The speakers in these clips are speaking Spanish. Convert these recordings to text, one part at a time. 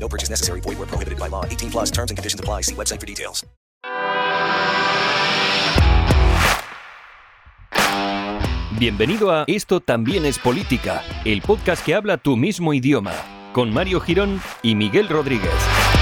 No purchase necessary. Void where prohibited by law. 18 plus terms and conditions apply. See website for details. Bienvenido a Esto también es política, el podcast que habla tu mismo idioma, con Mario Girón y Miguel Rodríguez.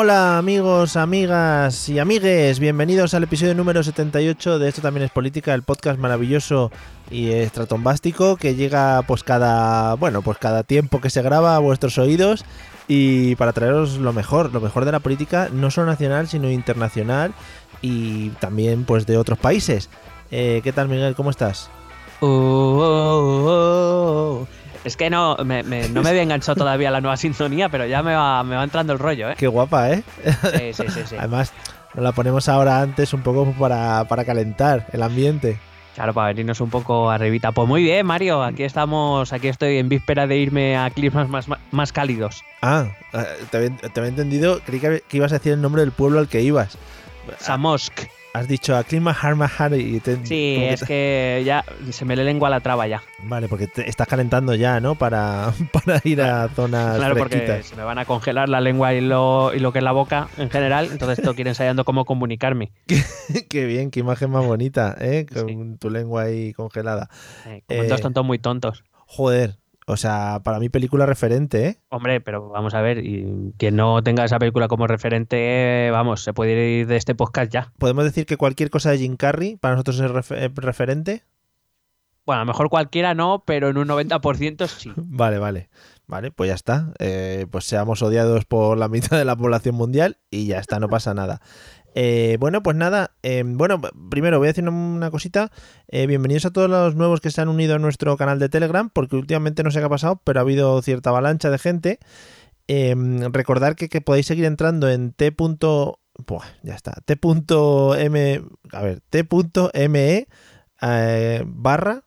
Hola amigos, amigas y amigues, bienvenidos al episodio número 78 de Esto también es política, el podcast maravilloso y estratombástico que llega pues cada, bueno, pues cada tiempo que se graba a vuestros oídos y para traeros lo mejor, lo mejor de la política, no solo nacional, sino internacional y también pues de otros países. Eh, ¿Qué tal Miguel? ¿Cómo estás? Oh, oh, oh. Es que no me, me- no me había enganchado todavía la nueva sintonía, pero ya me va, me va entrando el rollo, ¿eh? Qué guapa, ¿eh? Sí, sí, sí, sí. Además, nos la ponemos ahora antes un poco para, para calentar el ambiente. Claro, para venirnos un poco arribita. Pues muy bien, Mario, aquí estamos, aquí estoy en víspera de irme a climas más, más, más cálidos. Ah, eh, te había, te había entendido, creí que, que ibas a decir el nombre del pueblo al que ibas. Samosk. Has dicho a Klima Harmahar y te, Sí, es te- que ya se me le lengua la traba ya. Vale, porque te estás calentando ya, ¿no? Para, para ir a zonas Claro, porque se me van a congelar la lengua y lo, y lo que es la boca en general, entonces tengo que ir ensayando cómo comunicarme. Qué bien, qué imagen más bonita, ¿eh? Con Sí. tu lengua ahí congelada. Eh, como dos tontos muy tontos. Joder, o sea, para mí película referente, ¿eh? Hombre, pero vamos a ver, y quien no tenga esa película como referente, vamos, se puede ir de este podcast ya. ¿Podemos decir que cualquier cosa de Jim Carrey para nosotros es refe- eh, referente? Bueno, a lo mejor cualquiera no, pero en un 90% sí. Vale, vale. Vale, pues ya está. Eh, pues seamos odiados por la mitad de la población mundial y ya está, no pasa nada. Eh, bueno, pues nada. eh, bueno, primero voy a decir una cosita. Eh, bienvenidos a todos los nuevos que se han unido a nuestro canal de Telegram, porque últimamente no sé qué ha pasado, pero ha habido cierta avalancha de gente. Eh, recordar que, podéis seguir entrando en t. Buah, ya está. T.m. A ver, t.me eh, barra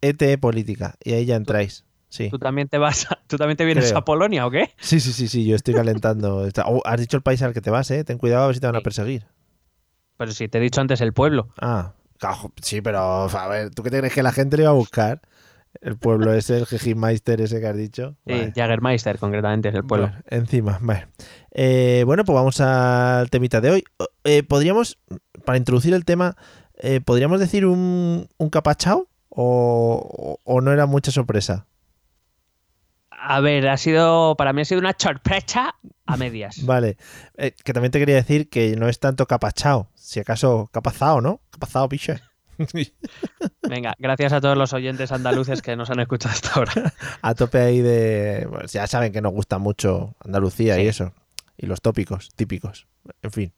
ETE Política. Y ahí ya entráis. Sí. ¿Tú también te vas, a- tú también te vienes Creo. a Polonia o qué? Sí, sí, sí, sí, yo estoy calentando. Oh, has dicho el país al que te vas, ¿eh? Ten cuidado a ver si te van a perseguir. Pero si te he dicho antes el pueblo. Ah, sí, pero a ver, ¿tú qué te crees que la gente le iba a buscar? El pueblo ese, el Jejimeister ese que has dicho. Sí, Vale. Jagermeister concretamente es el pueblo. Bueno, encima, vale. Eh, bueno, pues vamos al temita de hoy. Eh, podríamos, para introducir el tema, eh, ¿podríamos decir un, un capachao? O, o no era mucha sorpresa? A ver, ha sido, para mí ha sido una sorpresa a medias. Vale. Eh, que también te quería decir que no es tanto capachao, si acaso capazao, ¿no? Capazao, piche. Venga, gracias a todos los oyentes andaluces que nos han escuchado hasta ahora. A tope ahí de. bueno, ya saben que nos gusta mucho Andalucía y eso. Y los tópicos, típicos. En fin.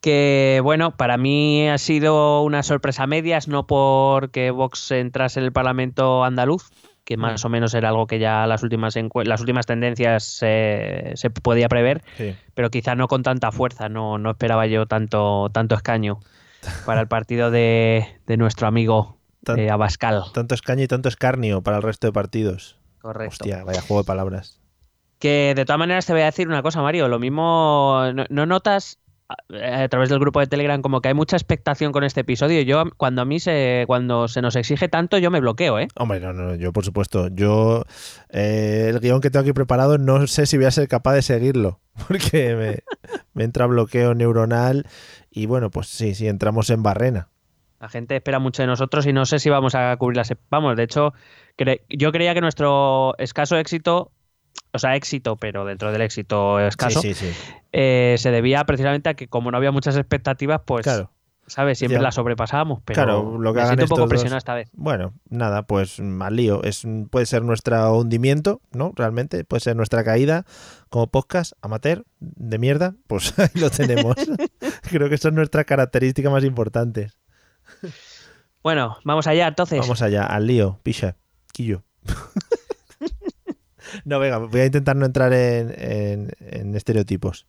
Que bueno, para mí ha sido una sorpresa a medias, no porque Vox entrase en el Parlamento andaluz, que más o menos era algo que ya las últimas, las últimas tendencias se- se podía prever, Sí. pero quizá no con tanta fuerza, no, no esperaba yo tanto, tanto escaño para el partido de, de nuestro amigo Tan- eh, Abascal. Tanto escaño y tanto escarnio para el resto de partidos. Correcto. Hostia, vaya juego de palabras. Que de todas maneras te voy a decir una cosa, Mario. Lo mismo, no, no notas a, través del grupo de Telegram como que hay mucha expectación con este episodio. Yo, cuando a mí se, cuando se nos exige tanto, yo me bloqueo, ¿eh? Hombre, no, no, yo por supuesto. Yo, eh, el guion que tengo aquí preparado, no sé si voy a ser capaz de seguirlo. Porque me, me entra bloqueo neuronal. Y bueno, pues sí, sí, entramos en barrena. La gente espera mucho de nosotros y no sé si vamos a cubrir las. Vamos, de hecho, cre- yo creía que nuestro escaso éxito, o sea, éxito, pero dentro del éxito escaso, Sí, sí, sí. eh, se debía precisamente a que como no había muchas expectativas, pues Claro. ¿sabes? Siempre Ya. la sobrepasamos, pero Claro, lo que me siento un poco dos. presionado esta vez. Bueno, nada, pues mal lío. Es, puede ser nuestro hundimiento, ¿no? Realmente, puede ser nuestra caída como podcast amateur de mierda. Pues ahí lo tenemos. Creo que son nuestras características más importantes. Bueno, vamos allá entonces. Vamos allá, al lío, picha, quillo. no, venga, voy a intentar no entrar en, en- en estereotipos.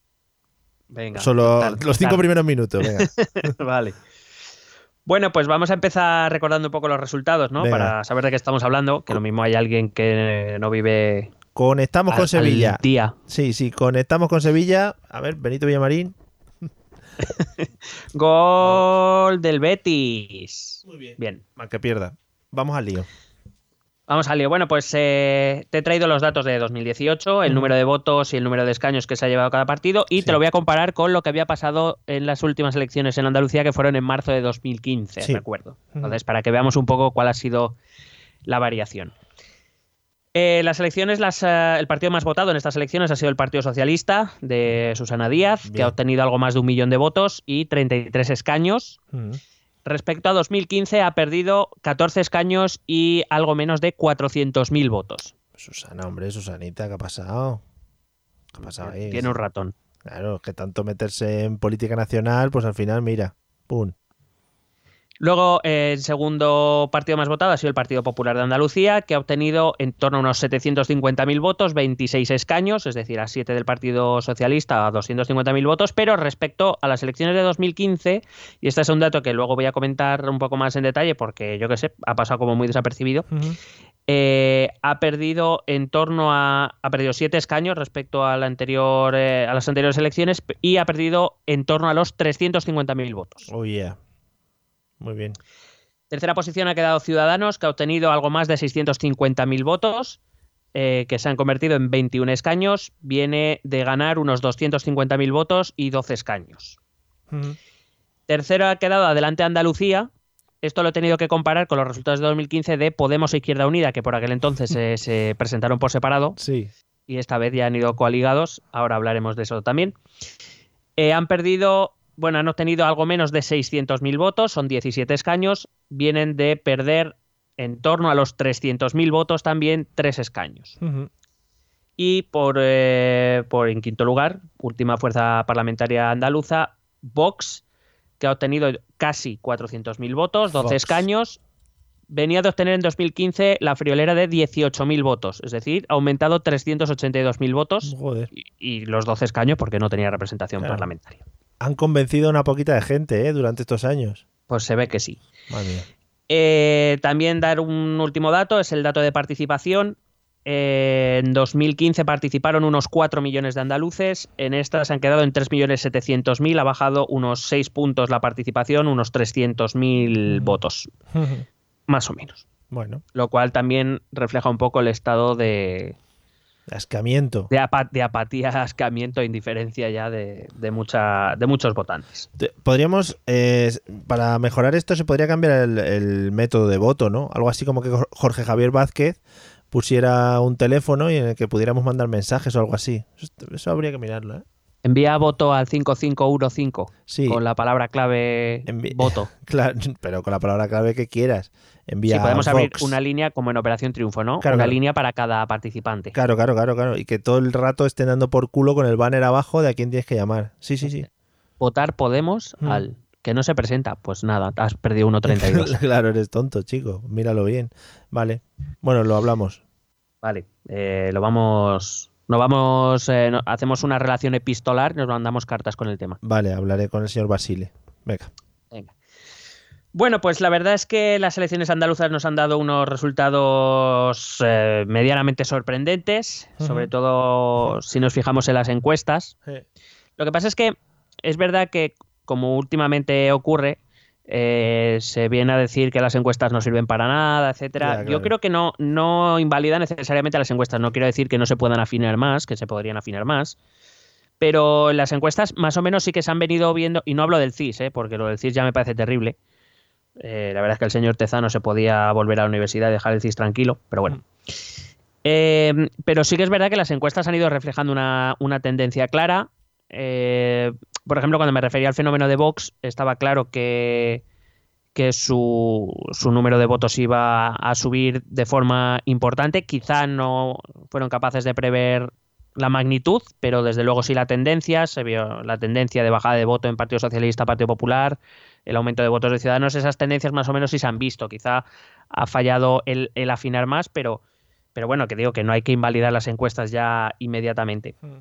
Venga. Solo tal, los cinco tal. primeros minutos, venga. vale. Bueno, pues vamos a empezar recordando un poco los resultados, ¿no? Venga. Para saber de qué estamos hablando, que lo mismo hay alguien que no vive Conectamos al- con Sevilla. al día. Sí, sí, conectamos con Sevilla. A ver, Benito Villamarín. Gol del Betis. Muy bien. Bien. Mal que pierda. Vamos al lío. Vamos al lío. Bueno, pues eh, te he traído los datos de 2018, el número de votos y el número de escaños que se ha llevado cada partido, y Sí. te lo voy a comparar con lo que había pasado en las últimas elecciones en Andalucía, que fueron en marzo de 2015, Sí. recuerdo. Entonces, para que veamos un poco cuál ha sido la variación. Eh, las elecciones, las, eh, el partido más votado en estas elecciones ha sido el Partido Socialista de Susana Díaz, que ha obtenido algo más de un millón de votos y 33 escaños. Mm. Respecto a 2015 ha perdido 14 escaños y algo menos de 400.000 votos. Susana, hombre, Susanita, ¿qué ha pasado? ¿Qué ha pasado ahí? Tiene un ratón. Claro, que tanto meterse en política nacional, pues al final, mira, pum. Luego, eh, el segundo partido más votado ha sido el Partido Popular de Andalucía, que ha obtenido en torno a unos 750.000 votos, 26 escaños, es decir, a 7 del Partido Socialista, a 250.000 votos, pero respecto a las elecciones de 2015, y este es un dato que luego voy a comentar un poco más en detalle, porque yo que sé, ha pasado como muy desapercibido, eh, ha perdido en torno a ha perdido siete escaños respecto a la anterior eh, a las anteriores elecciones y ha perdido en torno a los 350.000 votos. Oh, yeah. Muy bien. Tercera posición ha quedado Ciudadanos, que ha obtenido algo más de 650.000 votos, eh, que se han convertido en 21 escaños. Viene de ganar unos 250.000 votos y 12 escaños. Tercero ha quedado adelante Andalucía. Esto lo he tenido que comparar con los resultados de 2015 de Podemos e Izquierda Unida, que por aquel entonces eh, se presentaron por separado Sí. y esta vez ya han ido coaligados. Ahora hablaremos de eso también. Eh, han perdido, bueno, han obtenido algo menos de 600.000 votos, son 17 escaños. Vienen de perder en torno a los 300.000 votos también, 3 escaños. Y por, eh, por en quinto lugar, última fuerza parlamentaria andaluza, Vox, que ha obtenido casi 400.000 votos, 12 Vox. escaños. Venía de obtener en 2015 la friolera de 18.000 votos, es decir, ha aumentado 382.000 votos Joder. y, y los 12 escaños porque no tenía representación Claro. parlamentaria. Han convencido a una poquita de gente, ¿eh? Durante estos años. Pues se ve que sí. Eh, también dar un último dato, es el dato de participación. Eh, en 2015 participaron unos 4 millones de andaluces, en esta se han quedado en 3.700.000, ha bajado unos 6 puntos la participación, unos 300.000 Ujú. votos, más o menos. Bueno, Lo cual también refleja un poco el estado de, ascamiento. de, apa- de apatía, ascamiento e indiferencia ya de, de, mucha, de muchos votantes. Te- Podríamos, eh, para mejorar esto, se podría cambiar el, el método de voto, ¿no? Algo así como que Jor- Jorge Javier Vázquez pusiera un teléfono y en el que pudiéramos mandar mensajes o algo así. Eso, eso habría que mirarlo, ¿eh? Envía voto al 5515 Sí, con la palabra clave Envi- voto. claro, pero con la palabra clave que quieras. Envía Sí, podemos a abrir una línea como en Operación Triunfo, ¿no? Claro, una claro. línea para cada participante. Claro, claro, claro, claro. Y que todo el rato estén dando por culo con el banner abajo de a quién tienes que llamar. Sí, sí, sí. Votar Podemos Mm. al que no se presenta. Pues nada, has perdido 1.32. claro, eres tonto, chico. Míralo bien. Vale. Bueno, lo hablamos. vale, eh, lo vamos... Nos vamos, eh, no- hacemos una relación epistolar, nos mandamos cartas con el tema. Vale, hablaré con el señor Basile. Venga. Bueno, pues la verdad es que las elecciones andaluzas nos han dado unos resultados eh, medianamente sorprendentes, sobre todo si nos fijamos en las encuestas. Lo que pasa es que es verdad que, como últimamente ocurre, eh, se viene a decir que las encuestas no sirven para nada, etcétera. Yo creo que no, no invalida necesariamente las encuestas. No quiero decir que no se puedan afinar más, que se podrían afinar más. Pero las encuestas más o menos sí que se han venido viendo, y no hablo del CIS, ¿eh? porque lo del CIS ya me parece terrible. Eh, la verdad es que el señor Tezano se podía volver a la universidad y dejar el CIS tranquilo, pero bueno. Eh, pero sí que es verdad que las encuestas han ido reflejando una, una tendencia clara. Eh, por ejemplo, cuando me refería al fenómeno de Vox, estaba claro que, que su, su, número de votos iba a subir de forma importante. Quizá no fueron capaces de prever la magnitud, pero desde luego sí la tendencia. Se vio la tendencia de bajada de voto en Partido Socialista, Partido Popular, el aumento de votos de Ciudadanos. Esas tendencias más o menos sí se han visto. Quizá ha fallado el, el afinar más, pero, pero bueno, que digo que no hay que invalidar las encuestas ya inmediatamente. Mm.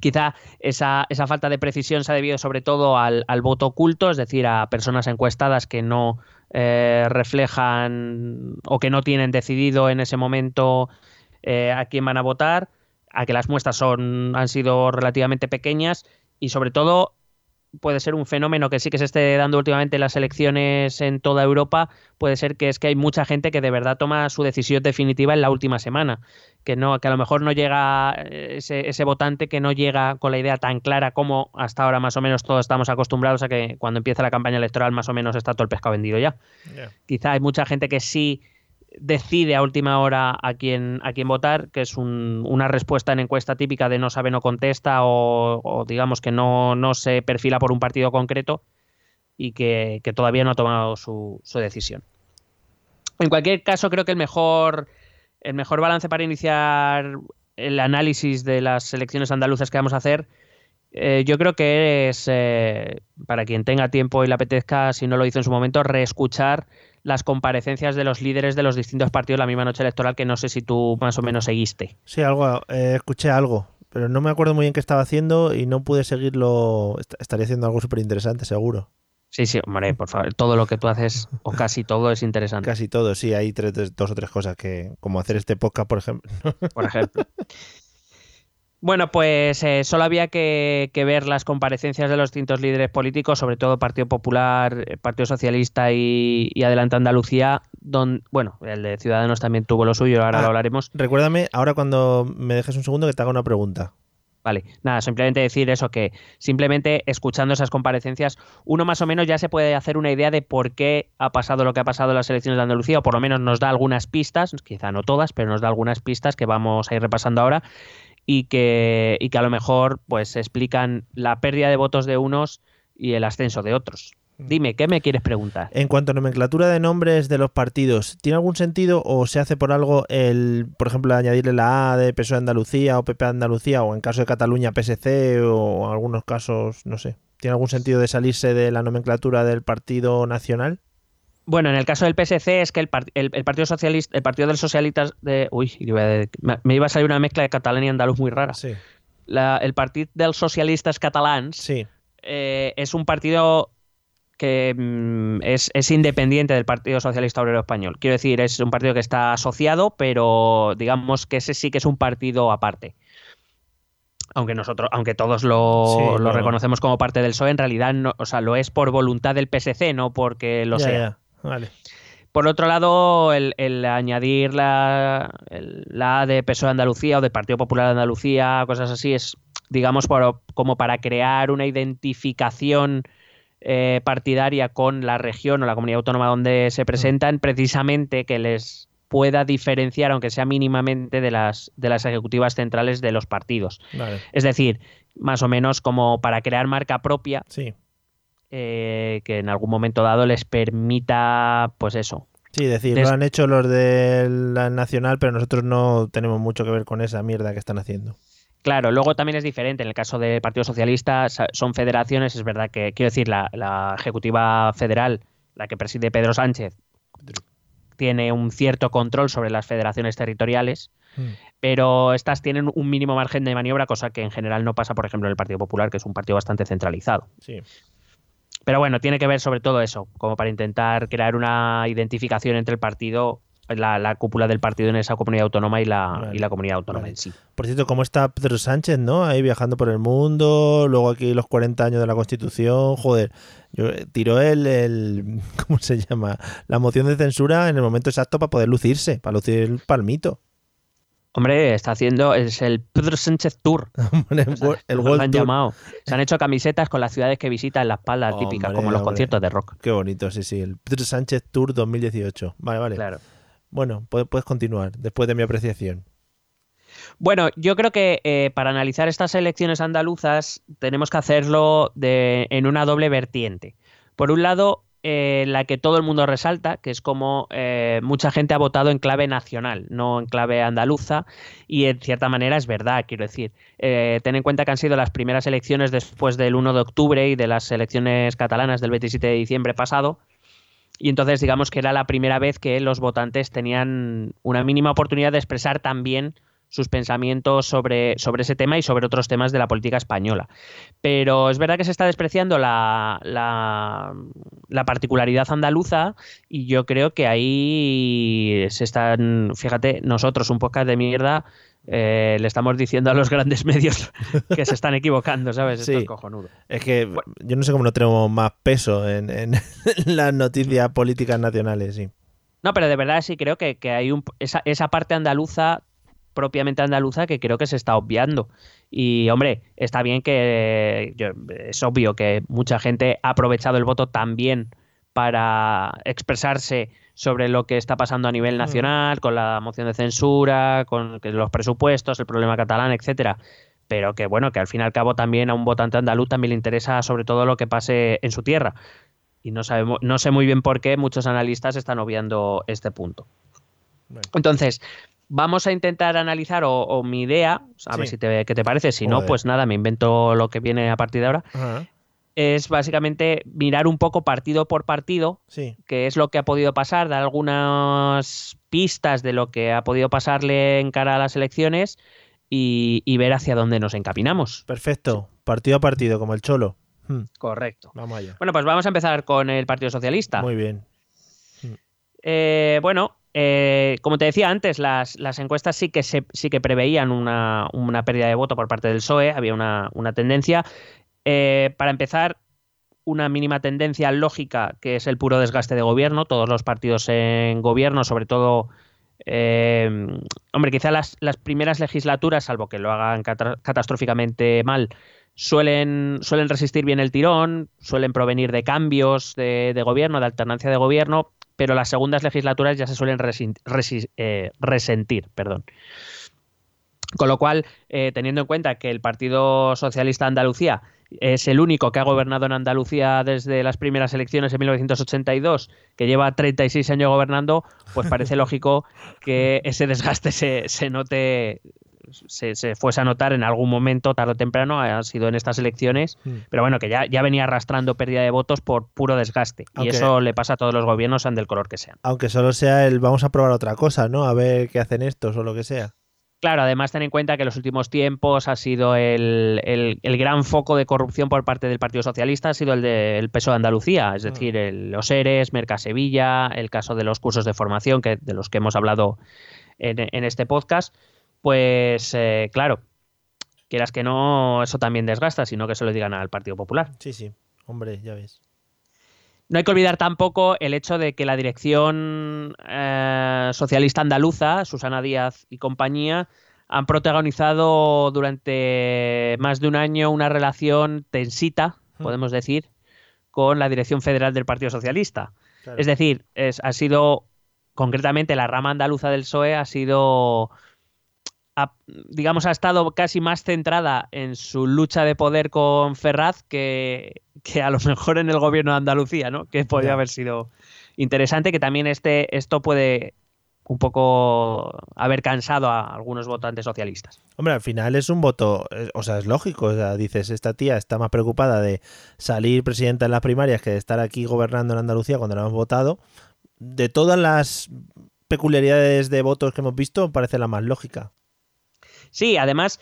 Quizá esa, esa, falta de precisión se ha debido sobre todo al, al, voto oculto, es decir, a personas encuestadas que no eh, reflejan o que no tienen decidido en ese momento eh, a quién van a votar, a que las muestras son, han sido relativamente pequeñas y sobre todo puede ser un fenómeno que sí que se esté dando últimamente en las elecciones en toda Europa, puede ser que es que hay mucha gente que de verdad toma su decisión definitiva en la última semana, que no que a lo mejor no llega eh, ese, ese votante que no llega con la idea tan clara como hasta ahora más o menos todos estamos acostumbrados a que cuando empieza la campaña electoral más o menos está todo el pescado vendido ya. Quizá hay mucha gente que sí decide a última hora a quién, a quién votar, que es una respuesta en encuesta típica de no sabe, no contesta o, digamos que no, no, se perfila por un partido concreto y que, todavía no ha tomado su, decisión. En cualquier caso, creo que el mejor, el mejor balance para iniciar el análisis de las elecciones andaluzas que vamos a hacer, eh, yo creo que es, eh, para quien tenga tiempo y le apetezca, si no lo hizo en su momento, reescuchar las comparecencias de los líderes de los distintos partidos la misma noche electoral, que no sé si tú más o menos seguiste. Sí, algo, eh, escuché algo, pero no me acuerdo muy bien qué estaba haendo y no pude seguirlo. Estaría haciendo algo súper interesante, seguro. Sí, sí, hombre, por favor, todo lo que tú haces, o casi todo, es interesante. Casi todo, sí, hay tres, dos o tres cosas que, como hacer este podcast, por ejemplo. Por ejemplo. Bueno, pues eh, solo había que, ver las comparecencias de los distintos líderes políticos, sobre todo Partido Popular, eh, Partido Socialista y, y Adelante Andalucía, don, bueno, el de Ciudadanos también tuvo lo suyo, ahora lo ah, hablaremos. Recuérdame, ahora cuando me dejes un segundo, que te haga una pregunta. Vale, nada, simplemente decir eso, que simplemente escuchando esas comparecencias, uno más o menos ya se puede hacer una idea de por qué ha pasado lo que ha pasado en las elecciones de Andalucía, o por lo menos nos da algunas pistas, quizá no todas, pero nos da algunas pistas que vamos a ir repasando ahora y que, y que a lo mejor pues explican la pérdida de votos de unos y el ascenso de otros. Mm. Dime, ¿qué me quieres preguntar? En cuanto a nomenclatura de nombres de los partidos, ¿tiene algún sentido o se hace por algo el, por ejemplo, añadirle la A de PSOE Andalucía o PP Andalucía o en caso de Cataluña PSC o en algunos casos, no sé? ¿Tiene algún sentido de salirse de la nomenclatura del partido nacional? Bueno, en el caso del PSC es que el, Partido Socialista, el Partido del Socialistas de, uy, me iba a salir una mezcla de catalán y andaluz muy rara. Sí. el Partido del Socialistas Catalans sí. Eh, es un partido que mm, es, es, independiente del Partido Socialista Obrero Español. Quiero decir, es un partido que está asociado, pero digamos que ese sí que es un partido aparte. Aunque nosotros, aunque todos lo, lo reconocemos como parte del PSOE, en realidad no, o sea, lo es por voluntad del PSC, no porque lo sea. Por otro lado, el, añadir la, la A de PSOE de Andalucía o del Partido Popular de Andalucía, cosas así, es, digamos, como para crear una identificación eh, partidaria con la región o la comunidad autónoma donde se presentan, precisamente que les pueda diferenciar, aunque sea mínimamente, de las, de las ejecutivas centrales de los partidos. Es decir, más o menos como para crear marca propia. Sí eh, que en algún momento dado les permita, pues eso. Sí, decir, lo han hecho los de la Nacional, pero nosotros no tenemos mucho que ver con esa mierda que están haciendo. Claro, luego también es diferente. En el caso del Partido Socialista son federaciones, es verdad que, quiero decir, la, Ejecutiva Federal, la que preside Pedro Sánchez, tiene un cierto control sobre las federaciones territoriales, hmm. pero estas tienen un mínimo margen de maniobra, cosa que en general no pasa, por ejemplo, en el Partido Popular, que es un partido bastante centralizado. Sí. Pero bueno, tiene que ver sobre todo eso, como para intentar crear una identificación entre el partido, la, cúpula del partido en esa comunidad autónoma y la, y la comunidad autónoma en sí. Por cierto, ¿cómo está Pedro Sánchez, no? Ahí viajando por el mundo, luego aquí los 40 años de la Constitución, joder, yo, tiró el, el, ¿cómo se llama? La moción de censura en el momento exacto para poder lucirse, para lucir el palmito. Hombre, está haciendo, es el Pedro Sánchez Tour. el, han llamado. Se han hecho camisetas con las ciudades que visita en la espalda, típica, como los conciertos de rock. Qué bonito, sí, sí. El Pedro Sánchez Tour 2018. Vale, vale. Claro. Bueno, puedes, puedes continuar después de mi apreciación. Bueno, yo creo que eh, para analizar estas elecciones andaluzas tenemos que hacerlo de, en una doble vertiente. Por un lado, eh, la que todo el mundo resalta, que es como eh, mucha gente ha votado en clave nacional, no en clave andaluza, y en cierta manera es verdad, quiero decir. Eh, ten en cuenta que han sido las primeras elecciones después del 1 de octubre y de las elecciones catalanas del 27 de diciembre pasado, y entonces digamos que era la primera vez que los votantes tenían una mínima oportunidad de expresar también sus pensamientos sobre, sobre ese tema y sobre otros temas de la política española. Pero es verdad que se está despreciando la, la, particularidad andaluza y yo creo que ahí se están, fíjate, nosotros, un podcast de mierda, eh, le estamos diciendo a los grandes medios que se están equivocando, ¿sabes? Esto es cojonudo. Es que yo no sé cómo no tenemos más peso en, en las noticias políticas nacionales, sí. No, pero de verdad sí creo que, que hay un, esa, esa parte andaluza propiamente andaluza que creo que se está obviando. Y hombre, está bien que es obvio que mucha gente ha aprovechado el voto también para expresarse sobre lo que está pasando a nivel nacional, con la moción de censura, con los presupuestos, el problema catalán, etcétera. Pero que bueno, que al fin y al cabo también a un votante andaluz también le interesa sobre todo lo que pase en su tierra. Y no sabemos, no sé muy bien por qué muchos analistas están obviando este punto. Entonces, vamos a intentar analizar, o, mi idea, a ver si te, qué te parece, si no, pues nada, me invento lo que viene a partir de ahora. Es básicamente mirar un poco partido por partido, qué es lo que ha podido pasar, dar algunas pistas de lo que ha podido pasarle en cara a las elecciones y, ver hacia dónde nos encaminamos. Perfecto, partido a partido, como el cholo. Hmm. Correcto. Vamos allá. Bueno, pues vamos a empezar con el Partido Socialista. Muy bien. Eh, bueno, eh, como te decía antes, las, encuestas sí que, sí que preveían una, pérdida de voto por parte del PSOE, había una, tendencia. Eh, para empezar, una mínima tendencia lógica que es el puro desgaste de gobierno. Todos los partidos en gobierno, sobre todo, eh, hombre, quizá las, primeras legislaturas, salvo que lo hagan catastróficamente mal, suelen resistir bien el tirón, suelen provenir de cambios de gobierno, de alternancia de gobierno, pero las segundas legislaturas ya se suelen eh, resentir. Perdón. Con lo cual, eh, teniendo en cuenta que el Partido Socialista de Andalucía es el único que ha gobernado en Andalucía desde las primeras elecciones en 1982, que lleva 36 años gobernando, pues parece lógico que ese desgaste se, se note se, fuese a notar en algún momento, tarde o temprano, ha sido en estas elecciones, mm. pero bueno, que ya, ya venía arrastrando pérdida de votos por puro desgaste. y eso le pasa a todos los gobiernos, sean del color que sean. Aunque solo sea el vamos a probar otra cosa, ¿no? A ver qué hacen estos o lo que sea. Claro, además ten en cuenta que en los últimos tiempos ha sido el, gran foco de corrupción por parte del Partido Socialista, ha sido el del peso de Andalucía, es mm. decir, el, los ERES, Mercasevilla, el caso de los cursos de formación, que, de los que hemos hablado en, en este podcast pues eh, claro, quieras que no, eso también desgasta, sino que se lo digan al Partido Popular. Sí, sí, hombre, ya ves. No hay que olvidar tampoco el hecho de que la dirección eh, socialista andaluza, Susana Díaz y compañía, han protagonizado durante más de un año una relación tensita, podemos decir, con la dirección federal del Partido Socialista. Es decir, ha sido, concretamente la rama andaluza del PSOE ha sido digamos, ha estado casi más centrada en su lucha de poder con Ferraz que, que a lo mejor en el gobierno de Andalucía, ¿no? Que podría haber sido interesante, que también este, esto puede un poco haber cansado a algunos votantes socialistas. Hombre, al final es un voto, o sea, es lógico, o sea, dices, esta tía está más preocupada de salir presidenta en las primarias que de estar aquí gobernando en Andalucía cuando la hemos votado. De todas las peculiaridades de votos que hemos visto, parece la más lógica. Sí, además,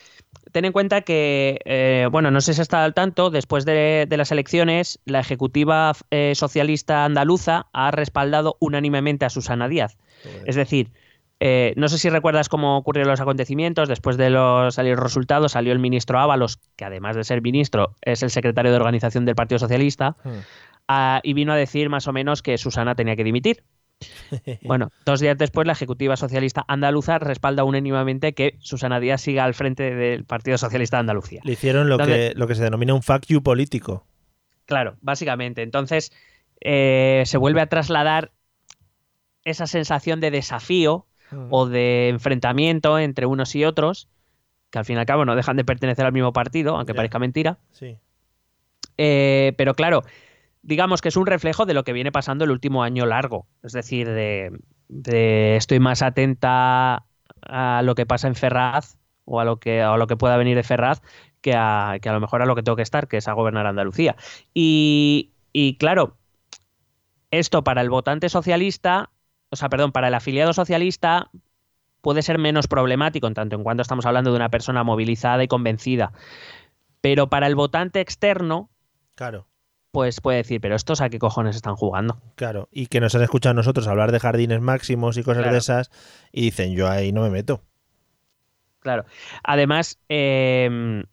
ten en cuenta que, eh, bueno, no sé si está al tanto, después de, las elecciones, la Ejecutiva eh, Socialista Andaluza ha respaldado unánimemente a Susana Díaz. Es decir, eh, no sé si recuerdas cómo ocurrieron los acontecimientos. Después de los, salir los resultados, salió el ministro Ábalos, que además de ser ministro, es el secretario de organización del Partido Socialista, hmm. y vino a decir más o menos que Susana tenía que dimitir. Bueno, dos días después, la Ejecutiva Socialista Andaluza respalda unánimemente que Susana Díaz siga al frente del Partido Socialista de Andalucía. Le hicieron lo, que, lo que se denomina un fuck you político. Claro, básicamente. Entonces, eh, se vuelve a trasladar esa sensación de desafío Mm. o de enfrentamiento entre unos y otros, que al fin y al cabo no dejan de pertenecer al mismo partido, aunque parezca mentira. Sí. Eh, pero claro, digamos que es un reflejo de lo que viene pasando el último año largo. Es decir, de, estoy más atenta a lo que pasa en Ferraz o a lo que, a lo que pueda venir de Ferraz que a, que a lo mejor a lo que tengo que estar, que es a gobernar Andalucía. Y, y claro, esto para el votante socialista, o sea, perdón, para el afiliado socialista puede ser menos problemático en tanto en cuanto estamos hablando de una persona movilizada y convencida. Pero para el votante externo, Claro. Pues puede decir, pero estos a qué cojones están jugando. Claro, y que nos han escuchado nosotros hablar de jardines máximos y cosas Claro. de esas, y dicen, yo ahí no me meto. Claro. Además, eh,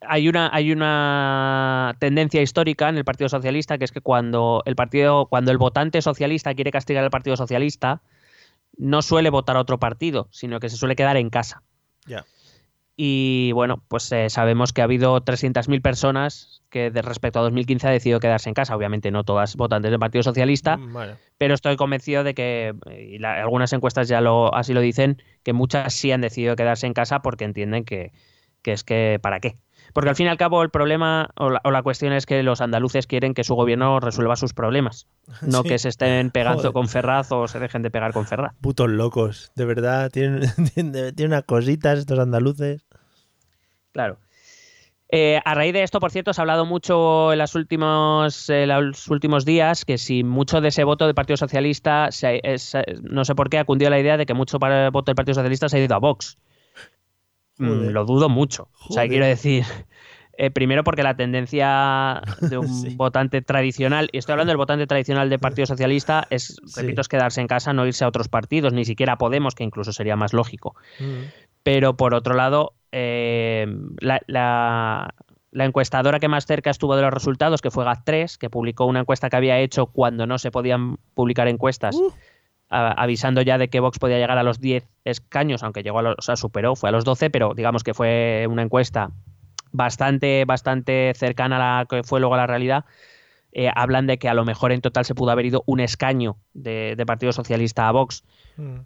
hay una, hay una tendencia histórica en el Partido Socialista que es que cuando el partido, cuando el votante socialista quiere castigar al Partido Socialista, no suele votar a otro partido, sino que se suele quedar en casa. Ya. Y bueno, pues eh, sabemos que ha habido 300.000 personas que de respecto a 2015 ha decidido quedarse en casa. Obviamente no todas votantes del Partido Socialista, Bueno, pero estoy convencido de que, y la- algunas encuestas ya lo, así lo dicen, que muchas sí han decidido quedarse en casa porque entienden que, que es que, ¿para qué? Porque al fin y al cabo el problema o la, o la cuestión es que los andaluces quieren que su gobierno resuelva sus problemas, no Sí. que se estén pegando Joder. con Ferraz o se dejen de pegar con Ferraz. putos locos, de verdad, tienen, tienen, tienen unas cositas estos andaluces. Claro. Eh, a raíz de esto, por cierto, se ha hablado mucho en, las últimos, en los últimos días que si mucho de ese voto del Partido Socialista, se- es- no sé por qué, ha cundido la idea de que mucho para el voto del Partido Socialista se ha ido a Vox. Mm, Joder. lo dudo mucho. O sea, quiero decir, eh, primero porque la tendencia de un Sí. votante tradicional, y estoy hablando del votante tradicional del Partido Socialista, es, Sí. repito, es quedarse en casa, no irse a otros partidos, ni siquiera a Podemos, que incluso sería más lógico. Mm. Pero por otro lado, eh, la, la- la encuestadora que más cerca estuvo de los resultados, que fue GAT3, que publicó una encuesta que había hecho cuando no se podían publicar encuestas, Uh. Avisando ya de que Vox podía llegar a los 10 escaños, aunque llegó a los, o sea, superó, fue a los 12, pero digamos que fue una encuesta bastante, bastante cercana a la que fue luego la realidad. Eh, hablan de que a lo mejor en total se pudo haber ido un escaño de, de Partido Socialista a Vox. Mm.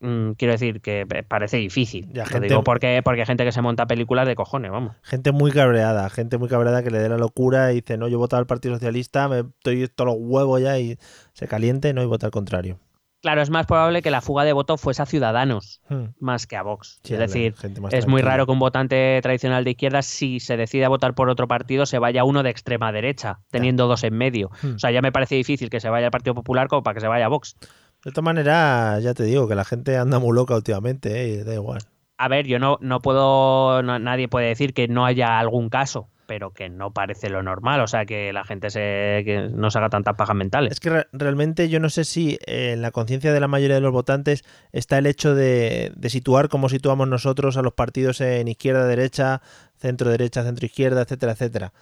Mm, quiero decir que eh, parece difícil. Ya, gente- digo porque, porque hay gente que se monta películas de cojones, vamos. Gente muy cabreada, gente muy cabreada que le dé la locura y dice, no, yo he votado al Partido Socialista, me estoy todos los huevos ya y se caliente, no, y vota al contrario. Claro, es más probable que la fuga de voto fuese a Ciudadanos Mm. más que a Vox. Sí, es decir, gente más es muy raro que un votante tradicional de izquierda, si se decide a votar por otro partido, se vaya uno de extrema derecha, teniendo dos en medio. Hmm. O sea, ya me parece difícil que se vaya al Partido Popular como para que se vaya a Vox. De todas maneras, ya te digo que la gente anda muy loca últimamente, ¿eh? y da igual. A ver, yo no, no puedo, no- nadie puede decir que no haya algún caso, pero que no parece lo normal. O sea, que la gente se, no se haga tantas pajas mentales. Es que re- realmente yo no sé si eh, en la conciencia de la mayoría de los votantes está el hecho de, situar como situamos nosotros a los partidos en izquierda, derecha, centro, derecha, centro, izquierda, etcétera, etcétera.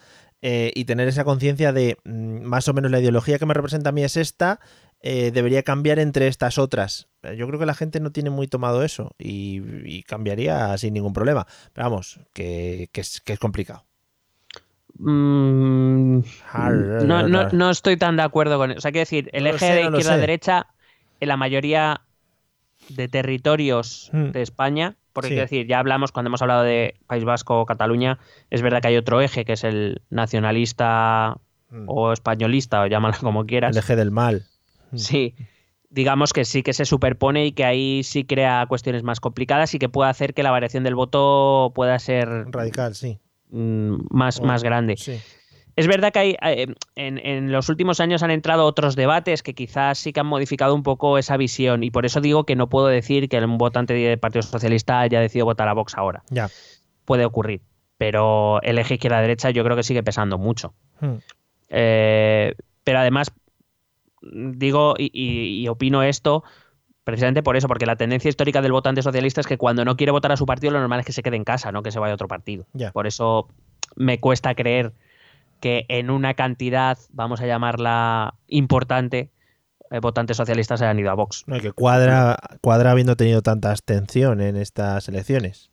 Eh, y tener esa conciencia de mm, más o menos la ideología que me representa a mí es esta, eh, debería cambiar entre estas otras. Yo creo que la gente no tiene muy tomado eso y, cambiaría sin ningún problema. Pero vamos, que es complicado. Mm, no, no, no estoy tan de acuerdo con eso. O sea, quiero decir, el No eje sé, de izquierda-derecha en la mayoría de territorios Hmm. de España, porque Sí. quiero decir, ya hablamos cuando hemos hablado de País Vasco o Cataluña, es verdad que hay otro eje que es el nacionalista Mm. o españolista, o llámalo como quieras. El eje del mal. Mm. Sí, digamos que sí que se superpone y que ahí sí crea cuestiones más complicadas y que puede hacer que la variación del voto pueda ser Radical, sí. Mm, más, más grande. Sí. Es verdad que hay, eh, en, en los últimos años han entrado otros debates que quizás sí que han modificado un poco esa visión y por eso digo que no puedo decir que un votante del Partido Socialista haya decidido votar a Vox ahora. Ya. Puede ocurrir, pero el eje izquierda-derecha yo creo que sigue pesando mucho. Mm. Eh, pero además, digo y, y- y opino esto precisamente por eso, porque la tendencia histórica del votante socialista es que cuando no quiere votar a su partido, lo normal es que se quede en casa, no que se vaya a otro partido. Por eso me cuesta creer que en una cantidad, vamos a llamarla importante, eh, votantes socialistas hayan ido a Vox. No, que cuadra, cuadra habiendo tenido tanta abstención en estas elecciones.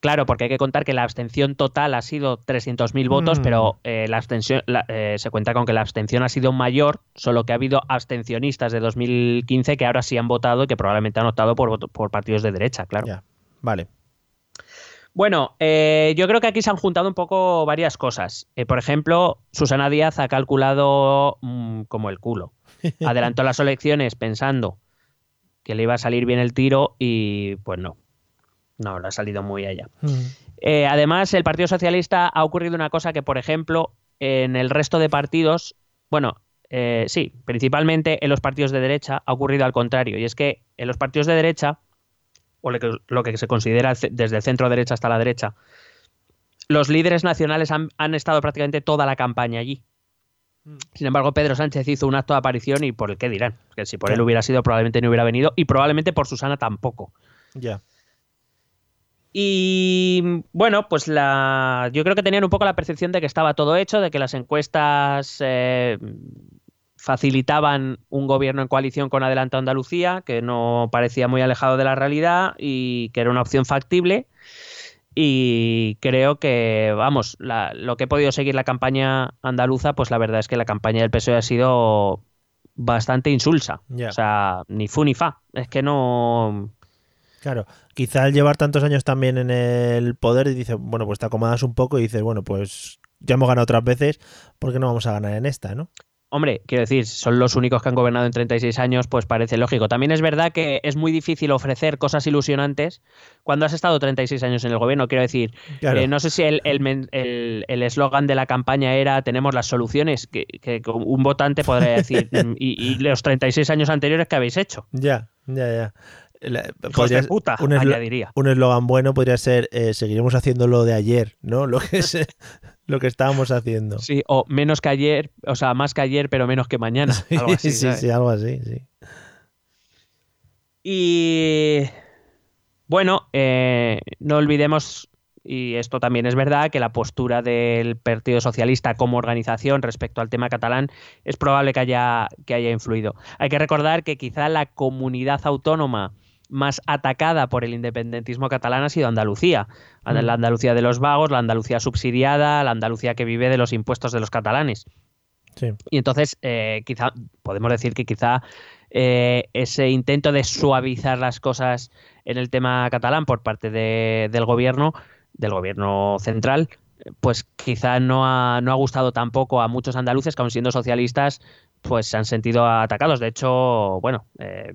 Claro, porque hay que contar que la abstención total ha sido 300.000 votos, Mm. pero eh, la abstención la- eh, se cuenta con que la abstención ha sido mayor, solo que ha habido abstencionistas de 2015 que ahora sí han votado y que probablemente han optado por, por partidos de derecha, claro. Ya, vale. Bueno, eh, yo creo que aquí se han juntado un poco varias cosas. Eh, por ejemplo, Susana Díaz ha calculado mm, como el culo. Adelantó las elecciones pensando que le iba a salir bien el tiro y pues no. No, le ha salido muy allá. Mm. Eh, además, el Partido Socialista ha ocurrido una cosa que, por ejemplo, en el resto de partidos, bueno, eh, sí, principalmente en los partidos de derecha ha ocurrido al contrario. Y es que en los partidos de derecha, o lo que, lo que se considera desde el centro derecha hasta la derecha, los líderes nacionales han, han estado prácticamente toda la campaña allí. Sin embargo, Pedro Sánchez hizo un acto de aparición y por el qué dirán. Que si por él hubiera sido, probablemente no hubiera venido y probablemente por Susana tampoco. Ya. Y bueno, pues la, yo creo que tenían un poco la percepción de que estaba todo hecho, de que las encuestas eh, facilitaban un gobierno en coalición con Adelante Andalucía, que no parecía muy alejado de la realidad y que era una opción factible. Y creo que, vamos, la- lo que he podido seguir la campaña andaluza, pues la verdad es que la campaña del PSOE ha sido bastante insulsa. O sea, ni fu ni fa. Es que no. Claro, quizá al llevar tantos años también en el poder, dices, bueno, pues te acomodas un poco y dices, bueno, pues ya hemos ganado otras veces, ¿por qué no vamos a ganar en esta, no? Hombre, quiero decir, son los únicos que han gobernado en 36 años, pues parece lógico. También es verdad que es muy difícil ofrecer cosas ilusionantes cuando has estado 36 años en el gobierno. Quiero decir, Claro. eh, no sé si el el men- el- el eslogan de la campaña era tenemos las soluciones, que, que un votante podría decir, "Mm, y, y los 36 años anteriores que habéis hecho. Ya, ya, ya. La- Hijos podría- puta, un eslo- un eslogan bueno podría ser eh, seguiremos haciendo lo de ayer, ¿no? Lo que se- lo que estábamos haciendo. Sí, o menos que ayer, o sea, más que ayer, pero menos que mañana. Sí, algo así, sí, sí, algo así, sí. Y bueno, eh, no olvidemos, y esto también es verdad, que la postura del Partido Socialista como organización respecto al tema catalán es probable que haya, que haya influido. Hay que recordar que quizá la comunidad autónoma más atacada por el independentismo catalán ha sido Andalucía. Mm. La Andalucía de los vagos, la Andalucía subsidiada, la Andalucía que vive de los impuestos de los catalanes. Sí. Y entonces, eh, quizá, podemos decir que quizá eh, ese intento de suavizar las cosas en el tema catalán por parte de- del gobierno, del gobierno central, pues quizá no ha, no ha gustado tampoco a muchos andaluces que aun siendo socialistas, pues se han sentido atacados. De hecho, bueno, eh,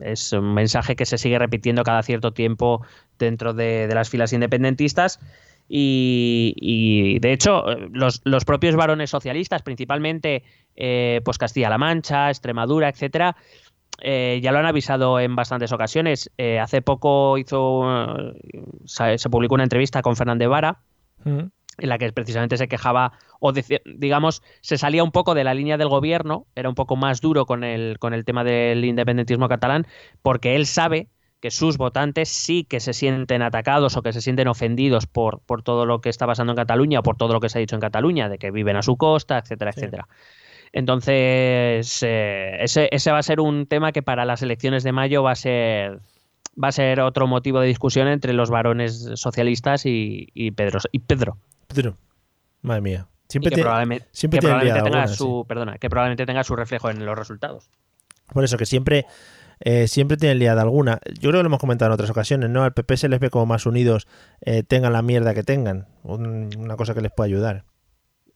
es un mensaje que se sigue repitiendo cada cierto tiempo dentro de, de las filas independentistas. Y, de hecho, los, los propios varones socialistas, principalmente eh, pues Castilla-La Mancha, Extremadura, etcétera, eh, ya lo han avisado en bastantes ocasiones. Eh, hace poco hizo se, se publicó una entrevista con Fernández Vara Mm. En la que precisamente se quejaba o deci- digamos se salía un poco de la línea del gobierno, era un poco más duro con el con el tema del independentismo catalán, porque él sabe que sus votantes sí que se sienten atacados o que se sienten ofendidos por, por todo lo que está pasando en Cataluña o por todo lo que se ha dicho en Cataluña, de que viven a su costa, etcétera, Sí. etcétera. Entonces, eh, ese, ese va a ser un tema que para las elecciones de mayo va a ser va a ser otro motivo de discusión entre los varones socialistas y, y Pedro y Pedro. Madre mía. Siempre que te- probablemente, siempre que tiene probablemente liada tenga alguna, su perdona, que probablemente tenga su reflejo en los resultados. Por eso que siempre, eh, siempre tienen liada alguna. Yo creo que lo hemos comentado en otras ocasiones, ¿no? Al PP se les ve como más unidos, eh, tengan la mierda que tengan. Un- una cosa que les puede ayudar.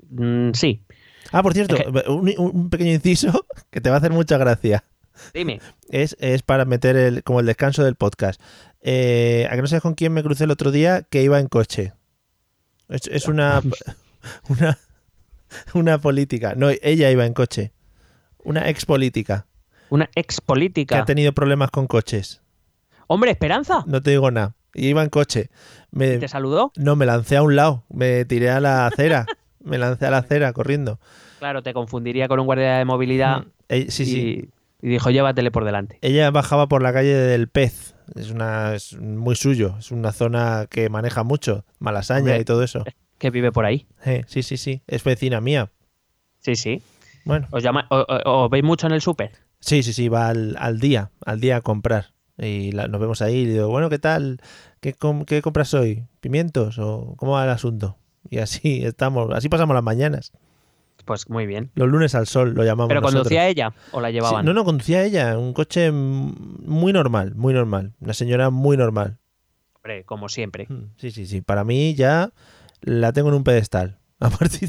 Mm, sí, Ah, por cierto, Es un, un pequeño inciso que te va a hacer mucha gracia. dime. Es, es para meter el, como el descanso del podcast. Eh, ¿A que no sabes con quién me crucé el otro día que iba en coche? Es, es una, una, una política. No, ella iba en coche. Una ex política Una ex que política. ha tenido problemas con coches. Hombre, Esperanza. No te digo nada. Y iba en coche. Me, ¿Te saludó? no, me lancé a un lado. Me tiré a la acera. me lancé a la acera corriendo. Claro, te confundiría con un guardia de movilidad. Mm, eh, sí, y, sí. y dijo, llévatele por delante. Ella bajaba por la calle del Pez. Es una es muy suyo. Es una zona que maneja mucho. Malasaña Hombre. y todo eso. Que vive por ahí. Eh, sí, sí, sí. Es vecina mía. Sí, sí. Bueno. ¿Os, llama, o, o- os veis mucho en el súper? Sí, sí, sí. Va al, al día. Al día a comprar. Y la- nos vemos ahí y digo, bueno, ¿qué tal? ¿Qué, com- qué compras hoy? ¿Pimientos? ¿O cómo va el asunto? Y así estamos, así pasamos las mañanas. Pues muy bien. Los lunes al sol lo llamamos. ¿Pero conducía nosotros. ella o la Sí, llevaban? no, no, conducía ella, un coche muy normal, muy normal. Una señora muy normal. Hombre, como siempre. Mm, Sí, sí, sí. Para mí ya la tengo en un pedestal. A partir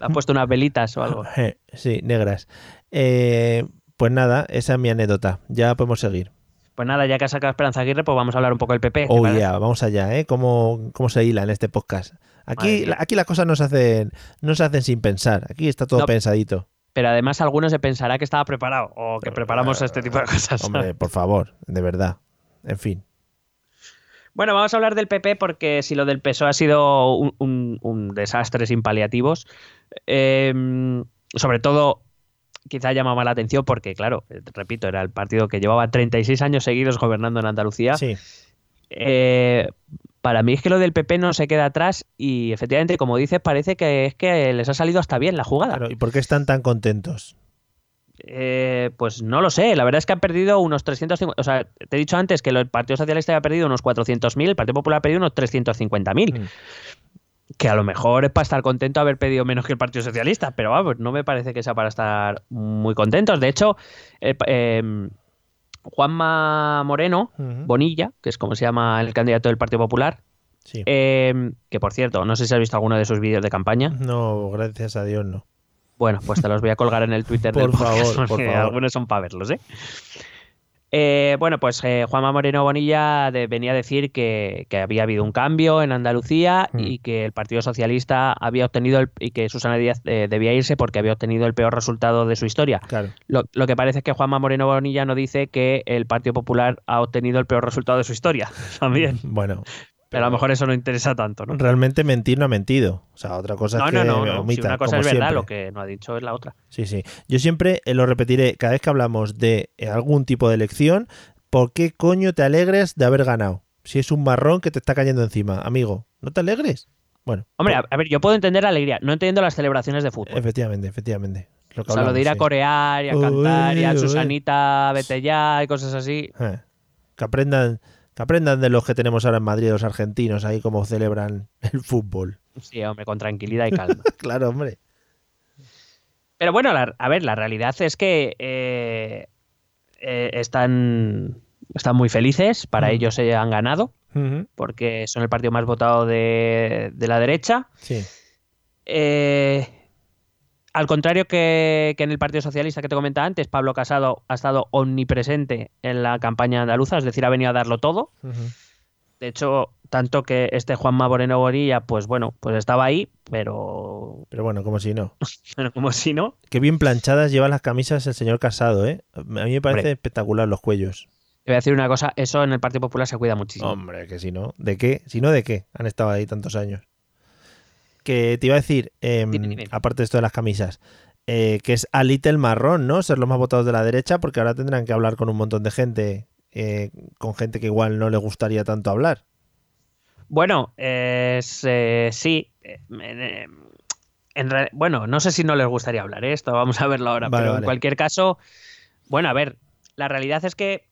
¿Le ha puesto unas velitas o algo? Sí, negras. Eh, pues nada, esa es mi anécdota. Ya podemos seguir. Pues nada, ya que ha sacado Esperanza Aguirre, pues vamos a hablar un poco del PP. ¿te Oh, yeah, vamos allá, ¿eh? ¿Cómo, cómo se hila en este podcast? Aquí, aquí las cosas no se, hacen, no se hacen sin pensar. Aquí está todo No. pensadito. Pero además alguno se pensará que estaba preparado o que preparamos este tipo de cosas. Hombre, por favor, de verdad. En fin. Bueno, vamos a hablar del PP porque si lo del PSOE ha sido un, un- un desastre sin paliativos, eh, sobre todo quizá llama más la atención porque, claro, eh, repito, era el partido que llevaba 36 años seguidos gobernando en Andalucía. Sí. Eh, para mí es que lo del PP no se queda atrás y efectivamente, como dices, parece que es que les ha salido hasta bien la jugada. Claro, ¿Y por qué están tan contentos? Eh, pues no lo sé, la verdad es que han perdido unos 350, o sea, te he dicho antes que el Partido Socialista había perdido unos 400.000, el Partido Popular ha perdido unos 350.000, Mm. que a lo mejor es para estar contento haber pedido menos que el Partido Socialista, pero vamos, no me parece que sea para estar muy contentos. De hecho, eh, eh, Juanma Moreno. Bonilla, que es como se llama el candidato del Partido Popular, Sí. eh, que por cierto, no sé si has visto alguno de sus vídeos de campaña. No, gracias a Dios no. Bueno, pues te los voy a colgar en el Twitter Por del podcast, favor, por favor. algunos son para verlos, ¿eh? Eh, bueno, pues eh, Juanma Moreno Bonilla de- venía a decir que, que había habido un cambio en Andalucía Mm. y que el Partido Socialista había obtenido el- y que Susana Díaz eh, debía irse porque había obtenido el peor resultado de su historia. Claro. Lo, lo que parece es que Juanma Moreno Bonilla no dice que el Partido Popular ha obtenido el peor resultado de su historia también. Bueno. Pero a lo mejor eso no interesa tanto, ¿no? Realmente mentir no ha mentido. O sea, otra cosa No, es que no, no, no. Si omita, una cosa es verdad, siempre. lo que no ha dicho es la otra. Sí, sí. Yo siempre eh, lo repetiré, cada vez que hablamos de eh, algún tipo de elección, ¿por qué coño te alegres de haber ganado? Si es un marrón que te está cayendo encima, amigo, ¿no te alegres? Bueno, Hombre, pues, a, ver, yo puedo entender la alegría, no entiendo las celebraciones de fútbol. efectivamente, efectivamente. Lo que O sea, lo de ir a sí. corear y a Uy, cantar y a uy. Susanita, vete ya y cosas así. Eh, que aprendan, que aprendan de los que tenemos ahora en Madrid, los argentinos, ahí cómo celebran el fútbol. Sí, hombre, con tranquilidad y calma. claro, hombre. Pero bueno, la- a ver, la realidad es que eh, eh, están, están muy felices, para ellos se han ganado, porque son el partido más votado de, de la derecha. Sí. Eh, al contrario que, que en el Partido Socialista que te comentaba antes, Pablo Casado ha estado omnipresente en la campaña andaluza, es decir, ha venido a darlo todo. De hecho, tanto que este Juanma Moreno Bonilla, pues bueno, pues estaba ahí, pero, Pero bueno, como si no. pero como si no. Qué bien planchadas llevan las camisas el señor Casado, ¿eh? A mí me parece Hombre. espectacular los cuellos. Te voy a decir una cosa, eso en el Partido Popular se cuida muchísimo. Hombre, que si no. ¿De qué? Si no, ¿de qué? Han estado ahí tantos años. Que te iba a decir, em, Dime, dime. aparte de esto de las camisas, eh, que es a little marrón, ¿no? Ser los más votados de la derecha, porque ahora tendrán que hablar con un montón de gente, eh, con gente que igual no le gustaría tanto hablar. Bueno, eh, sí. en re- bueno, no sé si no les gustaría hablar esto, vamos a verlo ahora, Vale, pero vale. en cualquier caso, bueno, a ver, la realidad es que,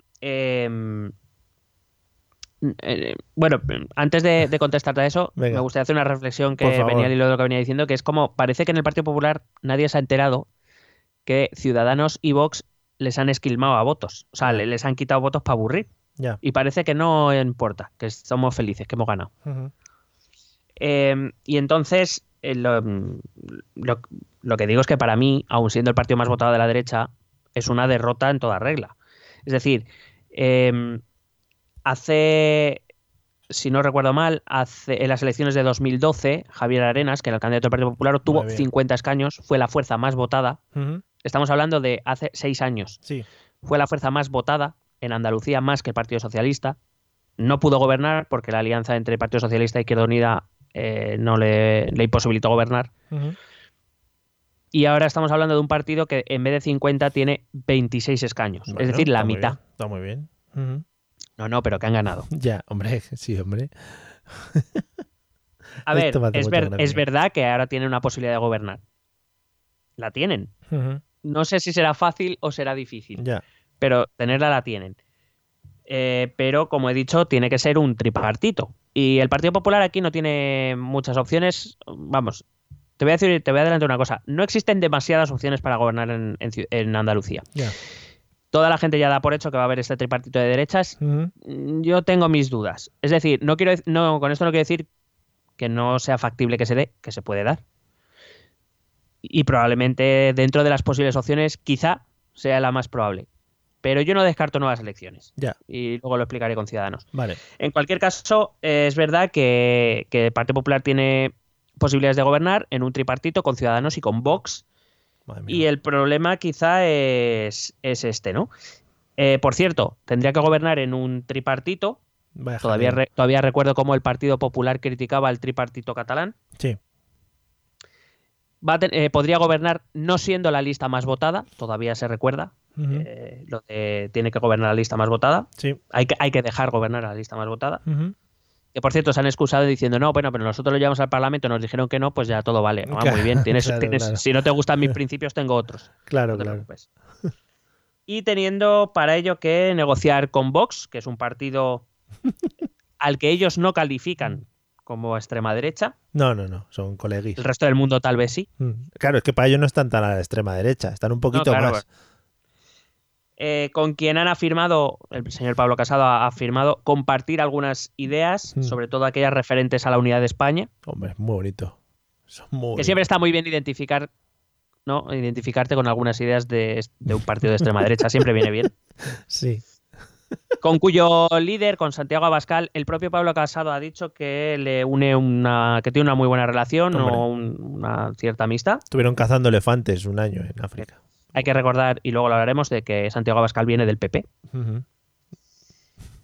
eh, bueno, antes de, de contestarte a eso, Venga. me gustaría hacer una reflexión que venía al hilo de lo que venía diciendo, que es como, parece que en el Partido Popular nadie se ha enterado que Ciudadanos y Vox les han esquilmado a votos, o sea, le- les han quitado votos para aburrir, y parece que no importa, que somos felices, que hemos ganado. Eh, y entonces, eh, lo, lo- lo que digo es que para mí, aun siendo el partido más votado de la derecha, es una derrota en toda regla. Es decir, eh, hace, si no recuerdo mal, hace, en las elecciones de 2012, Javier Arenas, que era el candidato del Partido Popular, obtuvo Muy bien. 50 escaños, fue la fuerza más votada. Estamos hablando de hace seis años. Sí. Fue la fuerza más votada en Andalucía, más que el Partido Socialista. No pudo gobernar porque la alianza entre Partido Socialista e Izquierda Unida eh, no le, le imposibilitó gobernar. Y ahora estamos hablando de un partido que en vez de 50 tiene 26 escaños. Bueno, es decir, la está muy mitad. bien, Está muy bien. No, no, pero que han ganado. Ya, hombre, sí, hombre. A ver, es, ver- verdad que ahora tienen una posibilidad de gobernar. La tienen. No sé si será fácil o será difícil, Ya. pero tenerla la tienen. Eh, pero, como he dicho, tiene que ser un tripartito. Y el Partido Popular aquí no tiene muchas opciones. Vamos, te voy a decir, te voy a adelantar una cosa. No existen demasiadas opciones para gobernar en, en Ciu- en Andalucía. Ya. Toda la gente ya da por hecho que va a haber este tripartito de derechas. Mm, Yo tengo mis dudas. Es decir, no quiero, no, con esto no quiero decir que no sea factible que se dé, que se puede dar. Y probablemente dentro de las posibles opciones, quizá sea la más probable. Pero yo no descarto nuevas elecciones. Ya, Y luego lo explicaré con Ciudadanos. vale. En cualquier caso, eh, es verdad que, que el Partido Popular tiene posibilidades de gobernar en un tripartito con Ciudadanos y con Vox. Y el problema quizá es, es este, ¿no? Eh, por cierto, tendría que gobernar en un tripartito. Vaya Todavía, re- todavía recuerdo cómo el Partido Popular criticaba al tripartito catalán. Sí. Va a ten- eh, podría gobernar no siendo la lista más votada, todavía se recuerda. Eh, lo de tiene que gobernar la lista más votada. Sí. Hay que, hay que dejar gobernar a la lista más votada. Ujú. Que por cierto se han excusado diciendo, no, bueno, pero nosotros lo llevamos al Parlamento, nos dijeron que no, pues ya todo vale. Ah, muy bien, tienes, claro, tienes- claro. si no te gustan mis principios, tengo otros. Claro, No te claro. preocupes. Y teniendo para ello que negociar con Vox, que es un partido al que ellos no califican como extrema derecha, No, no, no, son coleguis. el resto del mundo tal vez sí. Mm. Claro, es que para ellos no están tan a la extrema derecha, están un poquito claro, más. Eh, con quien han afirmado, el señor Pablo Casado ha afirmado compartir algunas ideas, Mm. sobre todo aquellas referentes a la unidad de España, Hombre, es muy bonito. Son muy que siempre está muy bien identificar, ¿no? Identificarte con algunas ideas de, de un partido de extrema derecha, siempre viene bien. Sí. Con cuyo líder, con Santiago Abascal, el propio Pablo Casado ha dicho que le une una, que tiene una muy buena relación Hombre. o un- una cierta amistad. Estuvieron cazando elefantes un año en África. Hay que recordar, y luego lo hablaremos, de que Santiago Abascal viene del PP.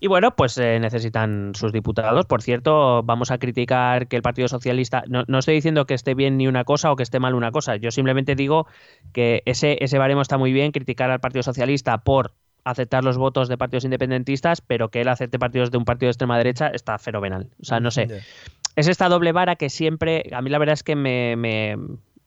Y bueno, pues eh, necesitan sus diputados. Por cierto, vamos a criticar que el Partido Socialista. No, no estoy diciendo que esté bien ni una cosa o que esté mal una cosa. Yo simplemente digo que ese, ese baremo está muy bien, criticar al Partido Socialista por aceptar los votos de partidos independentistas, pero que él acepte partidos de un partido de extrema derecha está fenomenal. O sea, no sé. Es esta doble vara que siempre, a mí la verdad es que me, me,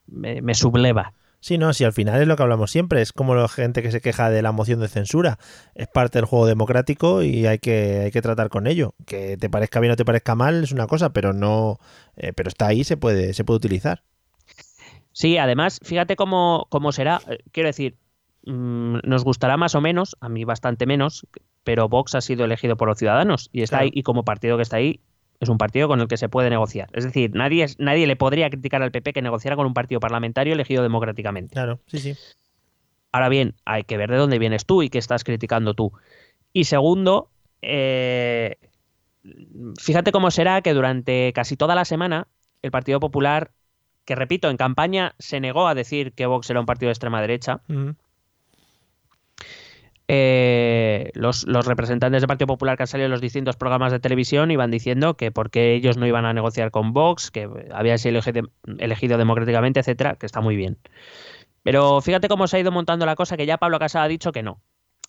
me- me subleva. Sí, no, si al final es lo que hablamos siempre, es como la gente que se queja de la moción de censura. Es parte del juego democrático y hay que, hay que tratar con ello. Que te parezca bien o te parezca mal es una cosa, pero no. eh, pero está ahí, se puede, se puede utilizar. Sí, además, fíjate cómo, cómo será. Eh, Quiero decir, mm, nos gustará más o menos, a mí bastante menos, pero Vox ha sido elegido por los ciudadanos y está Claro. ahí, y como partido que está ahí, es un partido con el que se puede negociar. Es decir, nadie, nadie le podría criticar al PP que negociara con un partido parlamentario elegido democráticamente. Claro, sí, sí. Ahora bien, hay que ver de dónde vienes tú y qué estás criticando tú. Y segundo, eh, fíjate cómo será que durante casi toda la semana el Partido Popular, que repito, en campaña se negó a decir que Vox era un partido de extrema derecha. Eh, los, los representantes del Partido Popular que han salido en los distintos programas de televisión iban diciendo que porque ellos no iban a negociar con Vox, que había sido elegido, elegido democráticamente, etcétera, que está muy bien. Pero fíjate cómo se ha ido montando la cosa, que ya Pablo Casado ha dicho que no.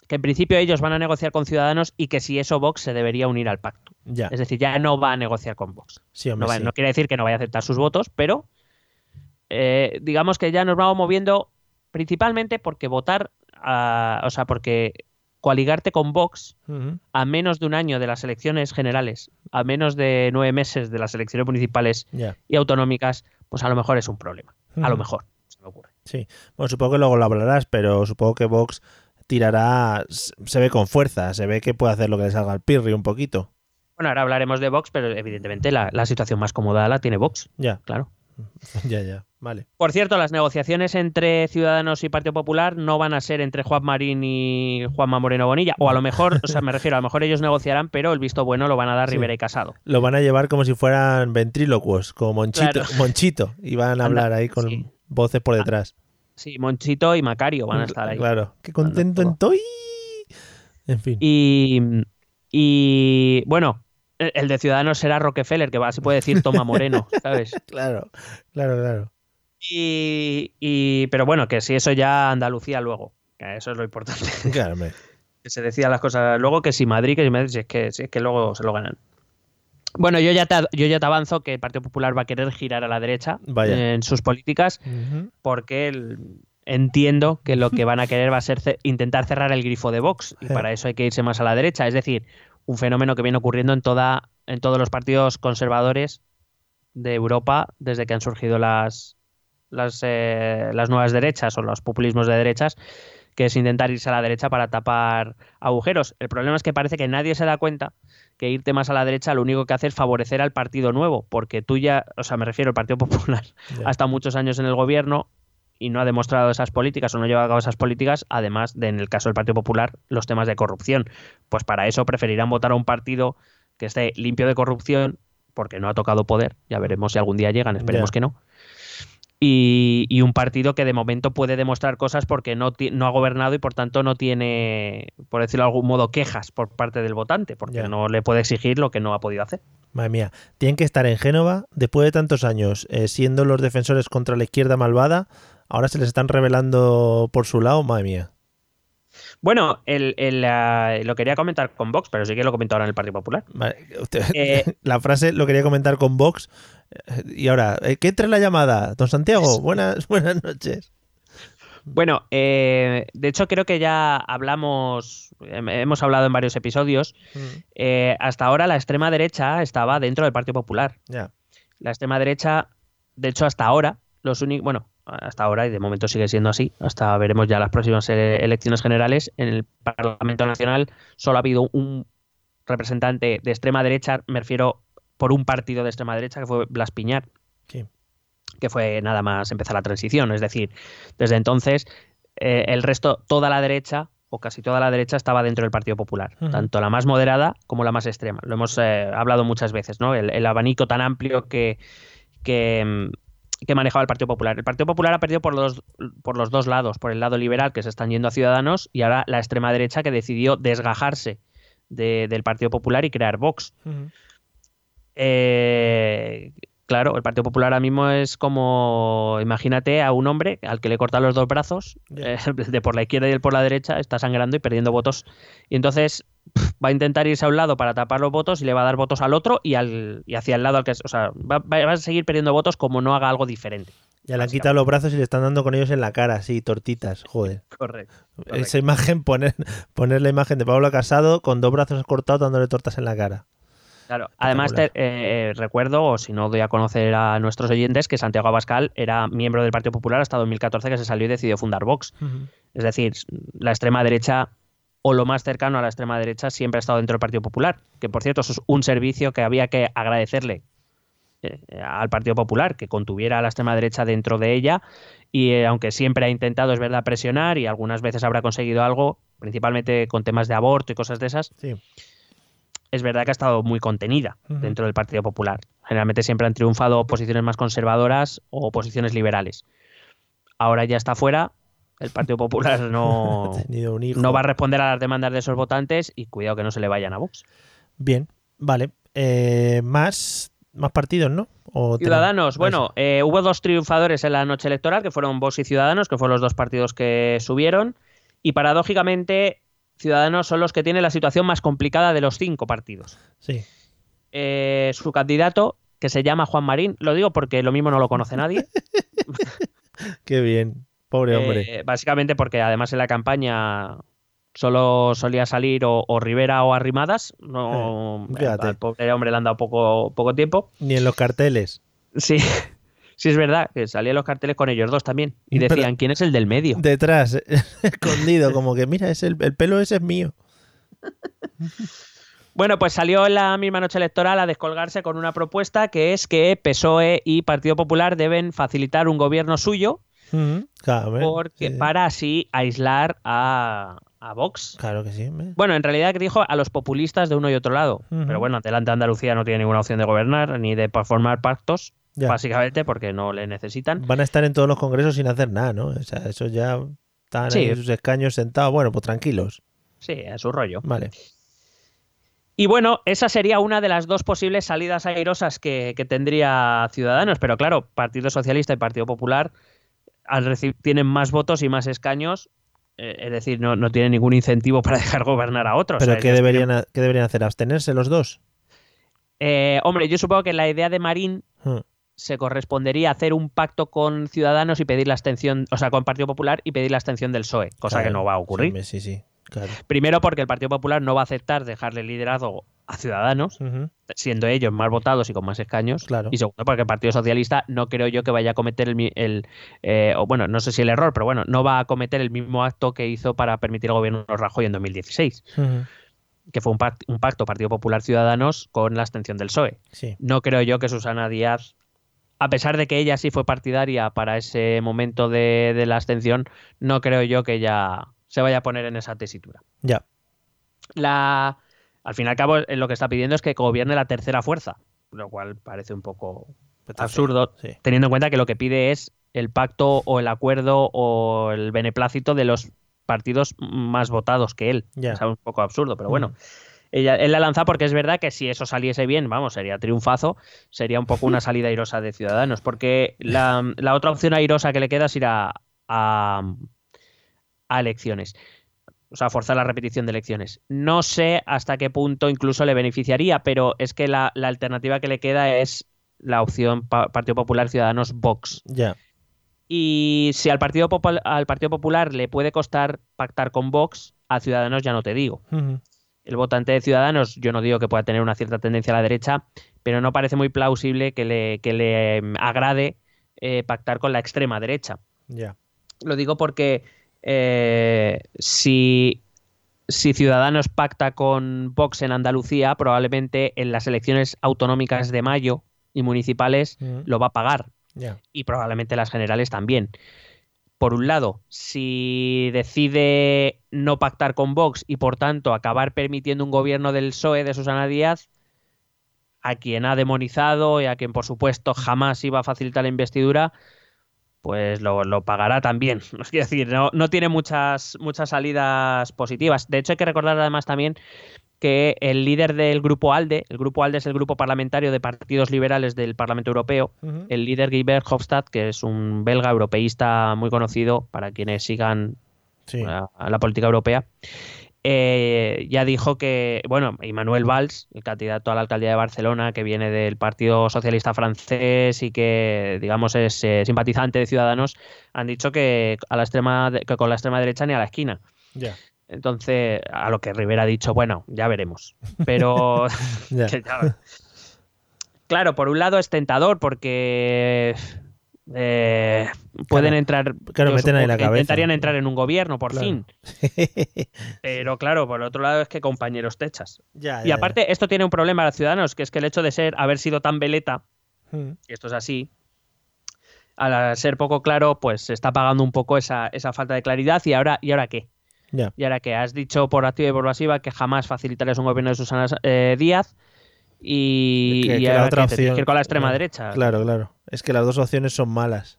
Que en principio ellos van a negociar con Ciudadanos y que si eso Vox se debería unir al pacto. Ya. Es decir, ya no va a negociar con Vox. Sí, No, hombre, va- sí. no quiere decir que no vaya a aceptar sus votos, pero eh, digamos que ya nos vamos moviendo principalmente porque votar, a- o sea, porque coaligarte con Vox a menos de un año de las elecciones generales, a menos de nueve meses de las elecciones municipales y autonómicas, pues a lo mejor es un problema. A lo mejor, se me ocurre. Sí. Bueno, supongo que luego lo hablarás, pero supongo que Vox tirará. Se ve con fuerza, se ve que puede hacer lo que le salga al Pirri un poquito. Bueno, ahora hablaremos de Vox, pero evidentemente la, la situación más cómoda la tiene Vox, Ya, claro. ya, ya. Vale. Por cierto, las negociaciones entre Ciudadanos y Partido Popular no van a ser entre Juan Marín y Juanma Moreno Bonilla. O a lo mejor, o sea, me refiero, a lo mejor ellos negociarán, pero el visto bueno lo van a dar Sí. Rivera y Casado. Lo van a llevar como si fueran ventrílocuos, como Monchito, Claro. Monchito. Y van a Anda, hablar ahí con sí. voces por detrás. Sí, Monchito y Macario van a estar ahí. Claro. Qué contento estoy. En fin. Y, y bueno, el el de Ciudadanos será Rockefeller, que va, se puede decir Toma Moreno, ¿sabes? Claro, claro, claro. Y, y- pero bueno, que si eso ya Andalucía luego. que Eso es lo importante. Claro, que se decían las cosas luego, que si Madrid, que si Madrid, si es que, si es que luego se lo ganan. Bueno, yo ya, te, yo ya te avanzo que el Partido Popular va a querer girar a la derecha Vaya. en sus políticas porque el- entiendo que lo que van a querer va a ser intentar cerrar el grifo de Vox y para eso hay que irse más a la derecha. Es decir, un fenómeno que viene ocurriendo en, toda, en todos los partidos conservadores de Europa desde que han surgido las, las, eh, las nuevas derechas o los populismos de derechas, que es intentar irse a la derecha para tapar agujeros. El problema es que parece que nadie se da cuenta que irte más a la derecha lo único que hace es favorecer al partido nuevo, porque tú ya, o sea, me refiero al Partido Popular, ha estado muchos años en el gobierno y no ha demostrado esas políticas o no lleva a cabo esas políticas, además de, en el caso del Partido Popular, los temas de corrupción. Pues para eso preferirán votar a un partido que esté limpio de corrupción, porque no ha tocado poder, ya veremos si algún día llegan, esperemos que no. Y, un partido que de momento puede demostrar cosas porque no, no ha gobernado y por tanto no tiene, por decirlo de algún modo, quejas por parte del votante, porque no le puede exigir lo que no ha podido hacer. Madre mía, tienen que estar en Génova después de tantos años eh, siendo los defensores contra la izquierda malvada, ahora se les están revelando por su lado, madre mía. Bueno, el, lo quería comentar con Vox, pero sí que lo comento ahora en el Partido Popular. Eh, la frase lo quería comentar con Vox. Eh, y ahora, eh, ¿qué entre la llamada? Don Santiago, buenas, buenas noches. Bueno, de hecho creo que ya hablamos, hemos hablado en varios episodios. Mm. hasta ahora la extrema derecha estaba dentro del Partido Popular. La extrema derecha, de hecho hasta ahora, los únicos, bueno, hasta ahora y de momento sigue siendo así, hasta veremos ya las próximas elecciones generales, en el Parlamento Nacional solo ha habido un representante de extrema derecha, me refiero por un partido de extrema derecha, que fue Blas Piñar, que fue nada más empezar la transición, es decir, desde entonces eh, el resto, toda la derecha o casi toda la derecha estaba dentro del Partido Popular, tanto la más moderada como la más extrema. Lo hemos eh, hablado muchas veces, ¿no? El, abanico tan amplio que, que, mm, que manejaba el Partido Popular. El Partido Popular ha perdido por los, por los dos lados, por el lado liberal que se están yendo a Ciudadanos y ahora la extrema derecha que decidió desgajarse del Partido Popular y crear Vox. Eh, claro, el Partido Popular ahora mismo es como, imagínate a un hombre al que le cortan los dos brazos, eh, de por la izquierda y el por la derecha, está sangrando y perdiendo votos. Y entonces va a intentar irse a un lado para tapar los votos y le va a dar votos al otro y, al, y hacia el lado al que... O sea, va, a seguir perdiendo votos como no haga algo diferente. Ya le han quitado los brazos y le están dando con ellos en la cara, así, tortitas, joder. Correcto. Esa imagen, poner, poner la imagen de Pablo Casado con dos brazos cortados dándole tortas en la cara. Claro, además te, eh, recuerdo, o si no doy a conocer a nuestros oyentes, que Santiago Abascal era miembro del Partido Popular hasta 2014 que se salió y decidió fundar Vox. Es decir, la extrema derecha o lo más cercano a la extrema derecha siempre ha estado dentro del Partido Popular, que por cierto es un servicio que había que agradecerle eh, al Partido Popular, que contuviera a la extrema derecha dentro de ella y eh, aunque siempre ha intentado, es verdad, presionar y algunas veces habrá conseguido algo, principalmente con temas de aborto y cosas de esas, es verdad que ha estado muy contenida dentro del Partido Popular. Generalmente siempre han triunfado posiciones más conservadoras o posiciones liberales. Ahora ya está fuera, el Partido Popular no, no va a responder a las demandas de esos votantes y cuidado que no se le vayan a Vox. Bien, vale. Eh, más, más partidos, ¿no? Ciudadanos, bueno, eh, hubo dos triunfadores en la noche electoral, que fueron Vox y Ciudadanos, que fueron los dos partidos que subieron, y paradójicamente Ciudadanos son los que tienen la situación más complicada de los cinco partidos. Sí. Eh, su candidato, que se llama Juan Marín, lo digo porque lo mismo no lo conoce nadie. Qué bien. Pobre hombre. Eh, básicamente porque además en la campaña solo solía salir o, Rivera o Arrimadas. No, eh, al pobre hombre le han dado poco, poco tiempo. Ni en los carteles. Sí, sí es verdad, que salían los carteles con ellos dos también. Y decían, ¿quién es el del medio? Detrás, escondido, como que mira, es el, el pelo ese es mío. Bueno, pues salió en la misma noche electoral a descolgarse con una propuesta que es que PSOE y Partido Popular deben facilitar un gobierno suyo porque, Para así aislar a, Vox. Claro que sí. Bueno, en realidad que dijo a los populistas de uno y otro lado. Pero bueno, adelante Andalucía no tiene ninguna opción de gobernar ni de formar pactos. Básicamente porque no le necesitan. Van a estar en todos los congresos sin hacer nada, ¿no? O sea, eso ya están en sus escaños sentados. Bueno, pues tranquilos. Sí, a su rollo. Vale. Y bueno, esa sería una de las dos posibles salidas airosas que, que tendría Ciudadanos. Pero claro, Partido Socialista y Partido Popular al tienen más votos y más escaños, eh, es decir, no, no tienen ningún incentivo para dejar gobernar a otros. ¿Pero qué, deberían, deberían hacer? ¿Abstenerse los dos? Eh, hombre, yo supongo que la idea de Marín hmm. se correspondería hacer un pacto con Ciudadanos y pedir la abstención, o sea, con Partido Popular y pedir la abstención del PSOE, cosa que no va a ocurrir. Sí, sí, sí, claro. Primero porque el Partido Popular no va a aceptar dejarle liderazgo a Ciudadanos, siendo ellos más votados y con más escaños. Claro. Y segundo porque el Partido Socialista no creo yo que vaya a cometer el, eh, o bueno, no sé si el error, pero bueno, no va a cometer el mismo acto que hizo para permitir el gobierno de Rajoy en 2016, ujú, que fue un pacto Partido Popular Ciudadanos con la abstención del PSOE. Sí. No creo yo que Susana Díaz, a pesar de que ella sí fue partidaria para ese momento de, de la abstención, no creo yo que ella se vaya a poner en esa tesitura. Ya. La, al fin y al cabo, eh, lo que está pidiendo es que gobierne la tercera fuerza, lo cual parece un poco absurdo, Sí. teniendo en cuenta que lo que pide es el pacto o el acuerdo o el beneplácito de los partidos más votados que él. Ya. Es un poco absurdo, pero bueno. Mm. Ella, él la lanza porque es verdad que si eso saliese bien, vamos, sería triunfazo, sería un poco una salida airosa de Ciudadanos, porque la, la otra opción airosa que le queda es ir a, a, a elecciones, o sea, forzar la repetición de elecciones. No sé hasta qué punto incluso le beneficiaría, pero es que la, la alternativa que le queda es la opción Pa- Partido Popular Ciudadanos Vox. Ya. Y si al Partido, Popul- al Partido Popular le puede costar pactar con Vox, a Ciudadanos ya no te digo el votante de Ciudadanos, yo no digo que pueda tener una cierta tendencia a la derecha, pero no parece muy plausible que le, que le em, agrade eh, pactar con la extrema derecha. Ya. Lo digo porque eh, si, si Ciudadanos pacta con Vox en Andalucía, probablemente en las elecciones autonómicas de mayo y municipales lo va a pagar. Y probablemente las generales también. Por un lado, si decide no pactar con Vox y por tanto acabar permitiendo un gobierno del PSOE de Susana Díaz, a quien ha demonizado y a quien por supuesto jamás iba a facilitar la investidura, pues lo, lo pagará también. Es decir, no, no tiene muchas, muchas salidas positivas. De hecho, hay que recordar además también que el líder del grupo ALDE, el grupo ALDE es el grupo parlamentario de partidos liberales del Parlamento Europeo, el líder Guy Verhofstadt, que es un belga europeísta muy conocido para quienes sigan Sí. la política europea, eh, ya dijo que, bueno, y Manuel Valls, el candidato a la alcaldía de Barcelona, que viene del Partido Socialista francés y que, digamos, es eh, simpatizante de Ciudadanos, han dicho que, a la extrema, de- que con la extrema derecha ni a la esquina. Ya. Entonces, a lo que Rivera ha dicho, bueno, ya veremos. Pero que Claro, por un lado es tentador porque eh, pueden Claro. entrar. Claro, yo meten ahí supongo la que cabeza. Intentarían entrar en un gobierno, por Claro. fin. Pero claro, por otro lado es que compañeros techas. Ya, Y ya, aparte, esto tiene un problema a los ciudadanos, que es que el hecho de ser, haber sido tan veleta. Ujú, y esto es así, al ser poco claro, pues se está pagando un poco esa, esa falta de claridad. ¿Y ahora, ¿y ahora qué? Y ahora que has dicho por activa y por pasiva que jamás facilitarías un gobierno de Susana eh, Díaz y, Que- y que la ahora otra que te tienes opción- que ir con la extrema derecha. Claro, claro. Es que las dos opciones son malas.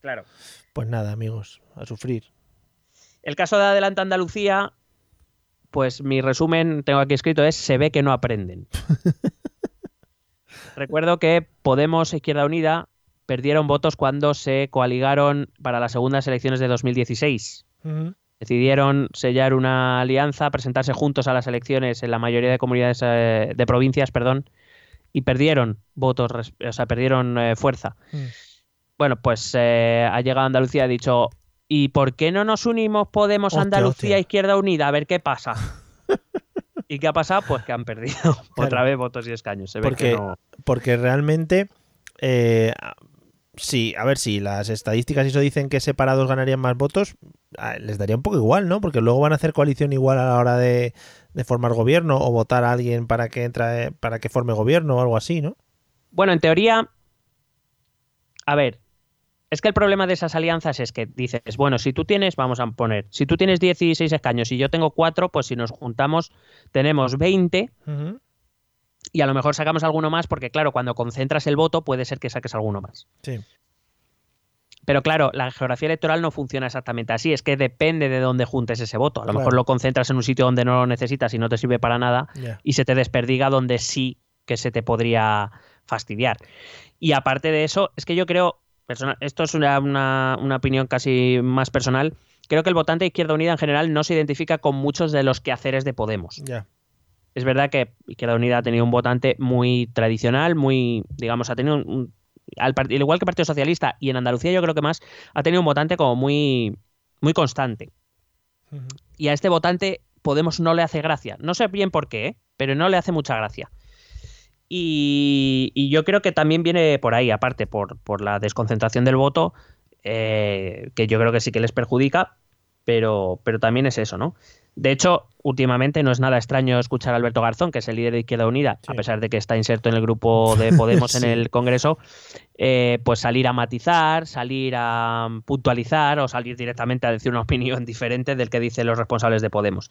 Claro. Pues nada, amigos, a sufrir. El caso de Adelante Andalucía, pues mi resumen, tengo aquí escrito, es se ve que no aprenden. Recuerdo que Podemos e Izquierda Unida perdieron votos cuando se coaligaron para las segundas elecciones de 2016. Ujú, decidieron sellar una alianza, presentarse juntos a las elecciones en la mayoría de comunidades eh, de provincias, perdón, y perdieron votos, o sea, perdieron eh, fuerza. Mm. Bueno, pues eh, ha llegado Andalucía y ha dicho, ¿y por qué no nos unimos Podemos Hostia, Andalucía hostia. Izquierda Unida? A ver qué pasa. ¿Y qué ha pasado? Pues que han perdido otra vez votos y escaños. Se ve Porque- que no- Porque realmente, eh, sí, a ver, si las estadísticas y eso dicen que separados ganarían más votos, ah, les daría un poco igual, ¿no? Porque luego van a hacer coalición igual a la hora de, de formar gobierno o votar a alguien para que entre, para que forme gobierno o algo así, ¿no? Bueno, en teoría, a ver, es que el problema de esas alianzas es que dices, bueno, si tú tienes, vamos a poner, si tú tienes 16 escaños y yo tengo 4, pues si nos juntamos tenemos 20 Ujú, y a lo mejor sacamos alguno más porque claro, cuando concentras el voto puede ser que saques alguno más. Sí. Pero claro, la geografía electoral no funciona exactamente así, es que depende de dónde juntes ese voto. A lo Claro. mejor lo concentras en un sitio donde no lo necesitas y no te sirve para nada y se te desperdiga donde sí que se te podría fastidiar. Y aparte de eso, es que yo creo, persona- esto es una, una- una opinión casi más personal, creo que el votante de Izquierda Unida en general no se identifica con muchos de los quehaceres de Podemos. Es verdad que Izquierda Unida ha tenido un votante muy tradicional, muy, digamos, ha tenido un, al, igual que el Partido Socialista y en Andalucía yo creo que más, ha tenido un votante como muy, muy constante. Y a este votante Podemos no le hace gracia. No sé bien por qué, ¿eh? pero no le hace mucha gracia. Y, yo creo que también viene por ahí, aparte, por, por la desconcentración del voto, eh, que yo creo que sí que les perjudica, pero, pero también es eso, ¿no? De hecho, últimamente no es nada extraño escuchar a Alberto Garzón, que es el líder de Izquierda Unida, a pesar de que está inserto en el grupo de Podemos en el Congreso, eh, pues salir a matizar, salir a puntualizar o salir directamente a decir una opinión diferente del que dicen los responsables de Podemos.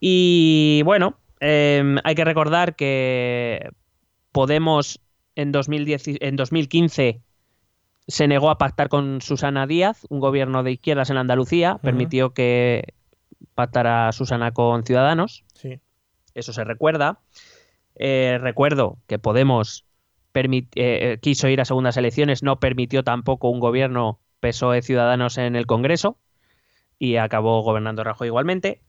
Y bueno, em, hay que recordar que Podemos en, 2010, en 2015 se negó a pactar con Susana Díaz, un gobierno de izquierdas en Andalucía, permitió que pactara Susana con Ciudadanos. Sí. Eso se recuerda. Eh, recuerdo que Podemos eh, eh, quiso ir a segundas elecciones, no permitió tampoco un gobierno PSOE Ciudadanos en el Congreso y acabó gobernando Rajoy igualmente.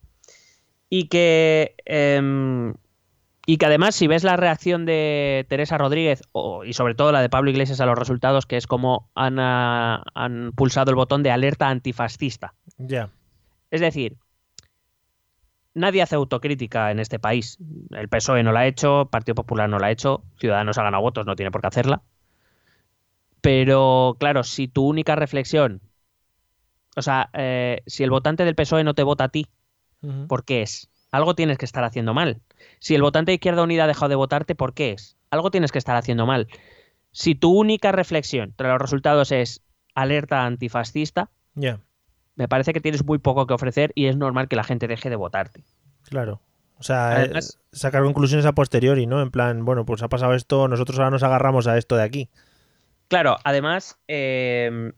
Y que em, y que además, si ves la reacción de Teresa Rodríguez y sobre todo la de Pablo Iglesias a los resultados, que es como han, ah, han pulsado el botón de alerta antifascista. Ya. Es decir, nadie hace autocrítica en este país. El PSOE no la ha hecho, Partido Popular no la ha hecho, Ciudadanos ha ganado votos, no tiene por qué hacerla. Pero claro, si tu única reflexión, o sea, eh, si el votante del PSOE no te vota a ti, ¿por qué es? Algo tienes que estar haciendo mal. Si el votante de Izquierda Unida ha dejado de votarte, ¿por qué es? Algo tienes que estar haciendo mal. Si tu única reflexión tras los resultados es alerta antifascista, me parece que tienes muy poco que ofrecer y es normal que la gente deje de votarte. Claro. O sea, sacar conclusiones a posteriori, ¿no? En plan, bueno, pues ha pasado esto, nosotros ahora nos agarramos a esto de aquí. Claro, además, eh,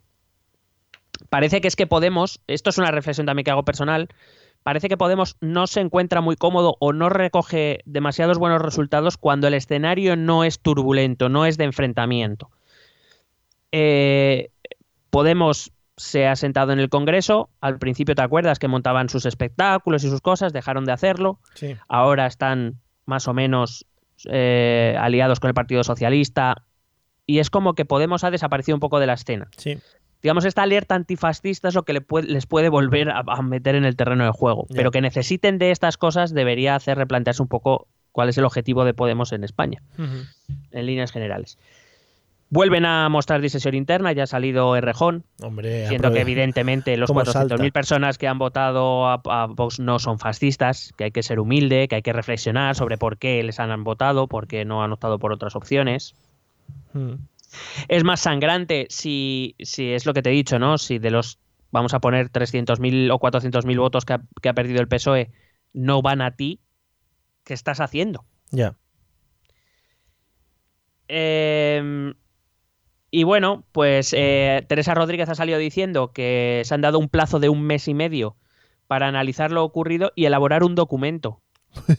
parece que es que Podemos, esto es una reflexión también que hago personal, parece que Podemos no se encuentra muy cómodo o no recoge demasiados buenos resultados cuando el escenario no es turbulento, no es de enfrentamiento. Eh, Podemos se ha sentado en el Congreso, al principio te acuerdas que montaban sus espectáculos y sus cosas, dejaron de hacerlo, ahora están más o menos eh, aliados con el Partido Socialista y es como que Podemos ha desaparecido un poco de la escena. Sí digamos, esta alerta antifascista es lo que les puede volver a, meter en el terreno de juego. Pero que necesiten de estas cosas debería hacer replantearse un poco cuál es el objetivo de Podemos en España, en líneas generales. Vuelven a mostrar disesión interna, ya ha salido Errejón, Hombre, siendo que evidentemente los 400.000 personas que han votado a, Vox no son fascistas, que hay que ser humilde, que hay que reflexionar sobre por qué les han votado, por qué no han optado por otras opciones es más sangrante si, si es lo que te he dicho, ¿no? Si de los, vamos a poner 300.000 o 400.000 votos que ha, perdido el PSOE no van a ti, ¿qué estás haciendo? Ya. Em, y bueno, pues eh, Teresa Rodríguez ha salido diciendo que se han dado un plazo de un mes y medio para analizar lo ocurrido y elaborar un documento. un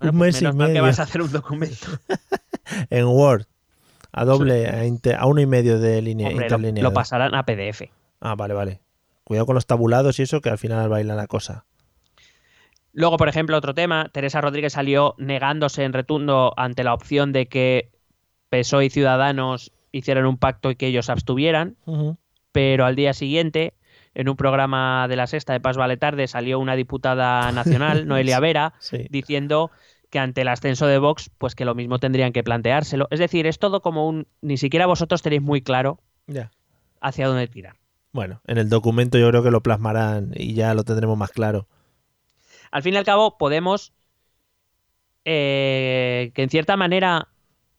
pues mes y medio. que vas a hacer un documento. en Word. A doble, a, uno y medio de línea. lo, pasarán a PDF. Ah, vale, vale. Cuidado con los tabulados y eso, que al final baila la cosa. Luego, por ejemplo, otro tema, Teresa Rodríguez salió negándose en retundo ante la opción de que PSOE y Ciudadanos hicieran un pacto y que ellos abstuvieran, pero al día siguiente, en un programa de la sexta de Paz Vale Tarde, salió una diputada nacional, Noelia Vera, diciendo que ante el ascenso de Vox, pues que lo mismo tendrían que planteárselo. Es decir, es todo como un... Ni siquiera vosotros tenéis muy claro hacia dónde tirar. Bueno, en el documento yo creo que lo plasmarán y ya lo tendremos más claro. Al fin y al cabo, Podemos, eh, que en cierta manera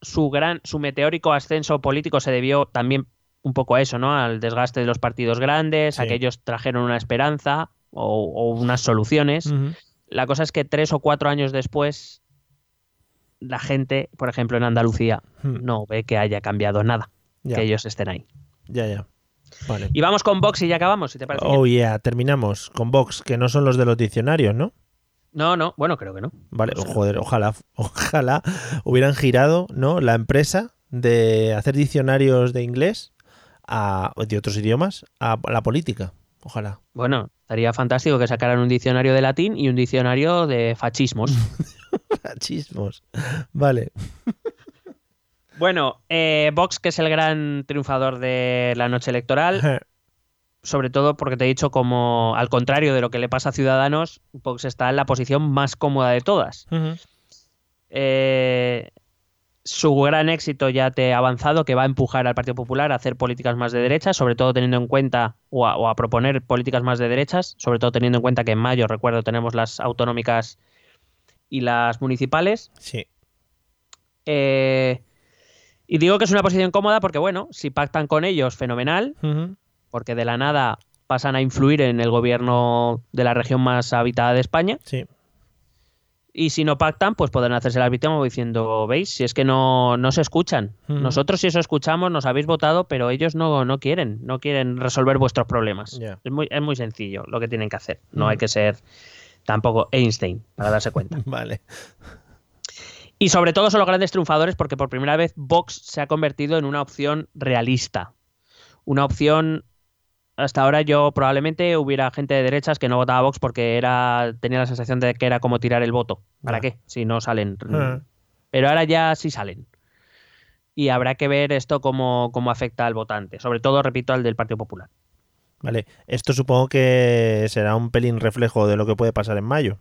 su gran, su meteórico ascenso político se debió también un poco a eso, ¿no? Al desgaste de los partidos grandes, aquellos trajeron una esperanza o, unas soluciones. La cosa es que tres o cuatro años después, la gente, por ejemplo en Andalucía, hmm. no ve que haya cambiado nada, que ellos estén ahí. Ya, ya. Vale. Y vamos con Vox y ya acabamos, si te parece. Oh, yeah, terminamos con Vox, que no son los de los diccionarios, ¿no? No, no, bueno, creo que no. Vale, joder, ojalá, ojalá hubieran girado, ¿no? La empresa de hacer diccionarios de inglés a, de otros idiomas a la política. Ojalá. Bueno, estaría fantástico que sacaran un diccionario de latín y un diccionario de fascismos. Fascismos. Vale. Bueno, eh, Vox, que es el gran triunfador de la noche electoral, sobre todo porque te he dicho como, al contrario de lo que le pasa a Ciudadanos, Vox está en la posición más cómoda de todas. Eh, su gran éxito ya te ha avanzado, que va a empujar al Partido Popular a hacer políticas más de derecha, sobre todo teniendo en cuenta, o a, proponer políticas más de derechas, sobre todo teniendo en cuenta que en mayo, recuerdo, tenemos las autonómicas y las municipales. Sí. Eh, y digo que es una posición cómoda porque, bueno, si pactan con ellos, fenomenal, porque de la nada pasan a influir en el gobierno de la región más habitada de España. Sí. Y si no pactan, pues pueden hacerse la víctima diciendo, veis, si es que no, no se escuchan. Nosotros si eso escuchamos, nos habéis votado, pero ellos no, no quieren, no quieren resolver vuestros problemas. Es, muy, es muy sencillo lo que tienen que hacer. No hay que ser tampoco Einstein para darse cuenta. vale. Y sobre todo son los grandes triunfadores porque por primera vez Vox se ha convertido en una opción realista. Una opción. Hasta ahora yo probablemente hubiera gente de derechas que no votaba a Vox porque era tenía la sensación de que era como tirar el voto. ¿Para qué? Si no salen. Ah. Pero ahora ya sí salen. Y habrá que ver esto cómo, cómo afecta al votante. Sobre todo, repito, al del Partido Popular. Vale, esto supongo que será un pelín reflejo de lo que puede pasar en mayo.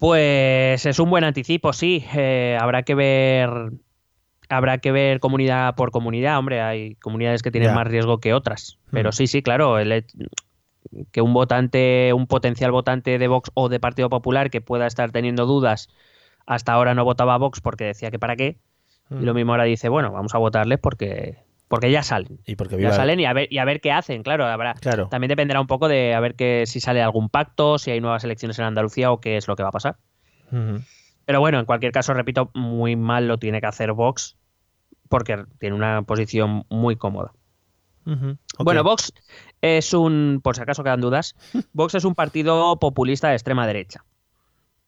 Pues es un buen anticipo, sí. Eh, habrá que ver. Habrá que ver comunidad por comunidad. Hombre, hay comunidades que tienen más riesgo que otras. Pero mm. sí, sí, claro. que un votante, un potencial votante de Vox o de Partido Popular que pueda estar teniendo dudas, hasta ahora no votaba a Vox porque decía que para qué. Y lo mm. mismo ahora dice, bueno, vamos a votarles porque porque ya salen. Y porque ya salen y a ver y a ver qué hacen, claro, habrá. También dependerá un poco de a ver que si sale algún pacto, si hay nuevas elecciones en Andalucía o qué es lo que va a pasar. Pero bueno, en cualquier caso, repito, muy mal lo tiene que hacer Vox porque tiene una posición muy cómoda. Bueno, Vox es un, por si acaso quedan dudas, Vox es un partido populista de extrema derecha.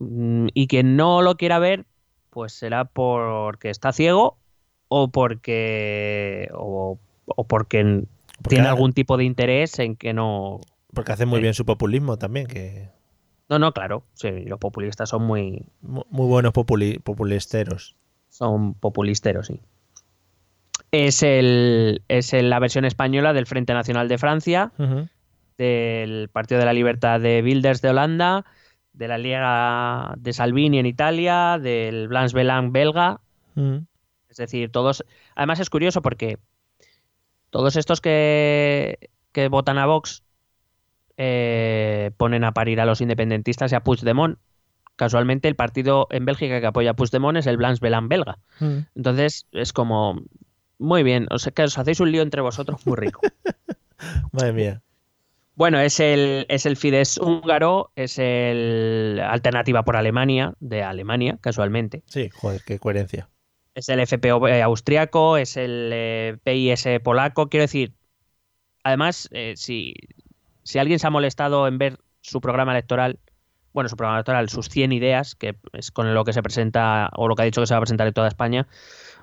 Mm, y quien no lo quiera ver, pues será porque está ciego o porque o, porque, tiene algún tipo de interés en que no porque hace muy bien su populismo también que no no claro sí, los populistas son muy muy buenos populisteros. Son populisteros sí. Es el es la versión española del Frente Nacional de Francia del Partido de la Libertad de Wilders de Holanda de la Liga de Salvini en Italia del Blanche Belang belga es decir, todos. Además es curioso porque todos estos que, que votan a Vox eh, ponen a parir a los independentistas y a Puigdemont. Casualmente, el partido en Bélgica que apoya a Puigdemont es el Blanche Belan belga. Mm. Entonces, es como. Muy bien, o sea que os hacéis un lío entre vosotros muy rico. Madre mía. Bueno, es el, es el Fidesz húngaro, es el Alternativa por Alemania, de Alemania, casualmente. Sí, joder, qué coherencia es el FPO eh, austriaco, es el eh, PIS polaco. Quiero decir, además, eh, si, si alguien se ha molestado en ver su programa electoral, bueno, su programa electoral, sus 100 ideas, que es con lo que se presenta o lo que ha dicho que se va a presentar en toda España,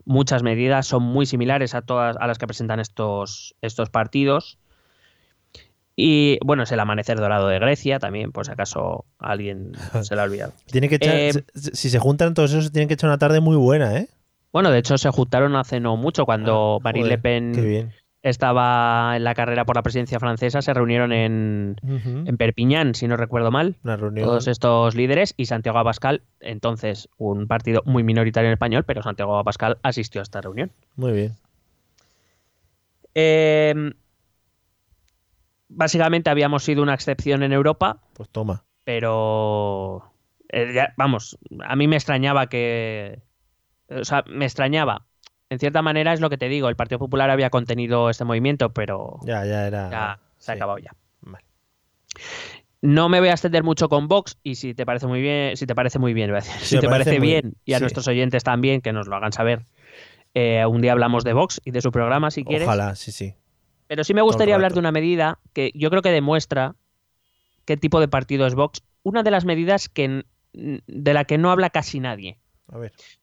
muchas medidas son muy similares a todas a las que presentan estos, estos partidos. Y bueno, es el amanecer dorado de Grecia también, por si acaso alguien se lo ha olvidado. Tiene que echar, si se juntan todos esos, tienen que echar una tarde muy buena, ¿eh? Bueno, de hecho se juntaron hace no mucho cuando ah, Marine Le Pen estaba en la carrera por la presidencia francesa, se reunieron en, en Perpiñán, si no recuerdo mal, todos estos líderes y Santiago Abascal, entonces un partido muy minoritario en español, pero Santiago Abascal asistió a esta reunión. Muy bien. Em, básicamente habíamos sido una excepción en Europa. Pues toma. Pero, eh, vamos, a mí me extrañaba que, o sea, me extrañaba. En cierta manera es lo que te digo, el Partido Popular había contenido este movimiento, pero ya, ya era. Ya se ha acabado ya. No me voy a extender mucho con Vox y si te parece muy bien, si te parece muy bien, si te parece, bien y a nuestros oyentes también que nos lo hagan saber. Eh, un día hablamos de Vox y de su programa si quieres. Ojalá, sí, sí. Pero sí me gustaría hablar de una medida que yo creo que demuestra qué tipo de partido es Vox. Una de las medidas que, de la que no habla casi nadie.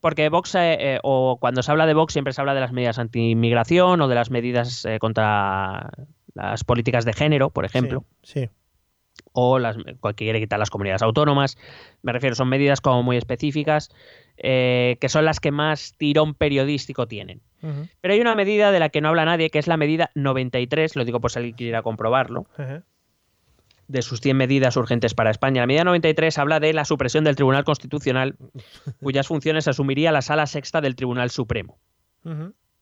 Porque Vox, eh, eh, o cuando se habla de Vox, siempre se habla de las medidas anti-inmigración o de las medidas eh, contra las políticas de género, por ejemplo. Sí, o las, quiere quitar las comunidades autónomas. Me refiero, son medidas como muy específicas eh, que son las que más tirón periodístico tienen. Pero hay una medida de la que no habla nadie, que es la medida 93, lo digo por si alguien quiera comprobarlo, de sus 100 medidas urgentes para España. La medida 93 habla de la supresión del Tribunal Constitucional, cuyas funciones asumiría la Sala Sexta del Tribunal Supremo.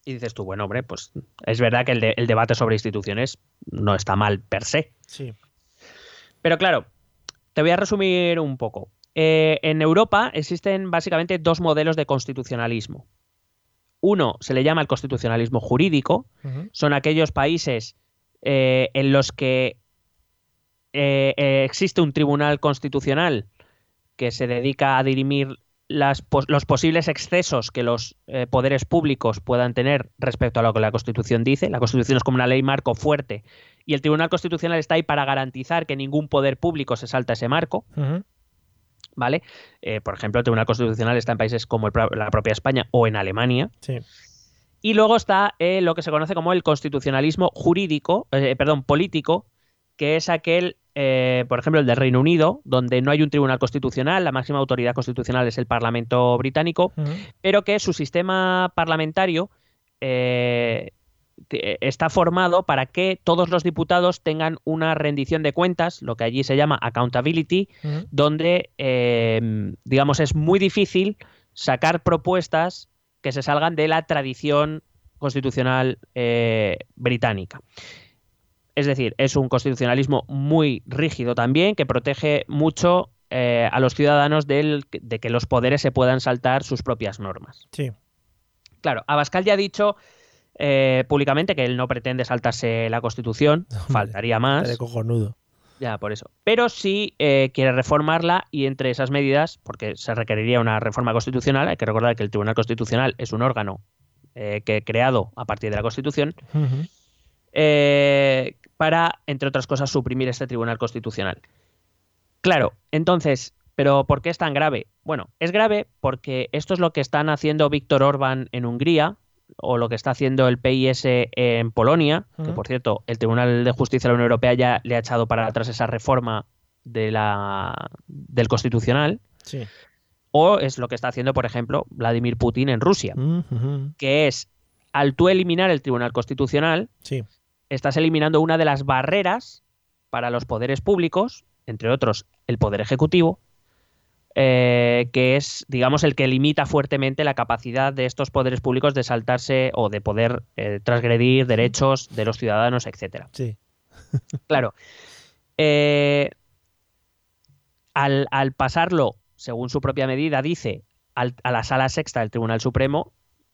Y dices tú, bueno, hombre, pues es verdad que el, el, debate sobre instituciones no está mal per se. Sí. Pero claro, te voy a resumir un poco. Eh, en Europa existen básicamente dos modelos de constitucionalismo. Uno se le llama el constitucionalismo jurídico, son aquellos países eh, en los que eh, existe un tribunal constitucional que se dedica a dirimir los posibles excesos que los poderes públicos puedan tener respecto a lo que la Constitución dice. La Constitución es como una ley marco fuerte y el Tribunal Constitucional está ahí para garantizar que ningún poder público se salta ese marco. ¿Vale? Eh, por ejemplo, el Tribunal Constitucional está en países como la propia España o en Alemania. Y luego está eh, lo que se conoce como el constitucionalismo jurídico, eh, perdón, político, que es aquel, por ejemplo, el del Reino Unido, donde no hay un tribunal constitucional, la máxima autoridad constitucional es el Parlamento británico, pero que su sistema parlamentario está formado para que todos los diputados tengan una rendición de cuentas, lo que allí se llama accountability, donde, em, digamos, es muy difícil sacar propuestas que se salgan de la tradición constitucional eh, británica. Es decir, es un constitucionalismo muy rígido también, que protege mucho eh, a los ciudadanos de que los poderes se puedan saltar sus propias normas. Sí. Claro, Abascal ya ha dicho eh, públicamente que él no pretende saltarse la Constitución, faltaría más. De cojonudo. Ya, por eso. Pero sí eh, quiere reformarla y entre esas medidas, porque se requeriría una reforma constitucional, hay que recordar que el Tribunal Constitucional es un órgano eh, que creado a partir de la Constitución, para, entre otras cosas, suprimir este Tribunal Constitucional. Claro, entonces, ¿pero por qué es tan grave? Bueno, es grave porque esto es lo que están haciendo Víctor Orbán en Hungría, o lo que está haciendo el PIS en Polonia, que por cierto, el Tribunal de Justicia de la Unión Europea ya le ha echado para atrás esa reforma de la, del Constitucional. O es lo que está haciendo, por ejemplo, Vladimir Putin en Rusia, que es, al tú eliminar el Tribunal Constitucional, estás eliminando una de las barreras para los poderes públicos, entre otros el Poder Ejecutivo, eh, que es, digamos, el que limita fuertemente la capacidad de estos poderes públicos de saltarse o de poder eh, transgredir derechos de los ciudadanos, etcétera. Sí. claro. Eh, al, pasarlo, según su propia medida, dice a la sala sexta del Tribunal Supremo,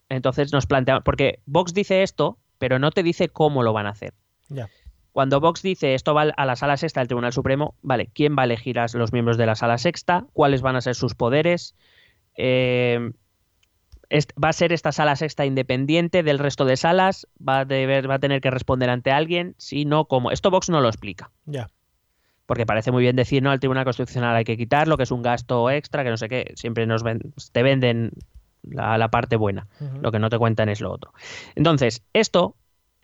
entonces nos planteamos. Porque Vox dice esto, pero no te dice cómo lo van a hacer. Ya. Cuando Vox dice esto va a la sala sexta del Tribunal Supremo, vale, ¿quién va a elegir a los miembros de la sala sexta? ¿Cuáles van a ser sus poderes? Eh, ¿Va a ser esta sala sexta independiente del resto de salas? ¿Va a, va a tener que responder ante alguien? Si no, ¿cómo? Esto Vox no lo explica. Ya. Porque parece muy bien decir, no, al Tribunal Constitucional hay que quitarlo, que es un gasto extra, que no sé qué. Siempre nos te venden la, parte buena. Lo que no te cuentan es lo otro. Entonces, esto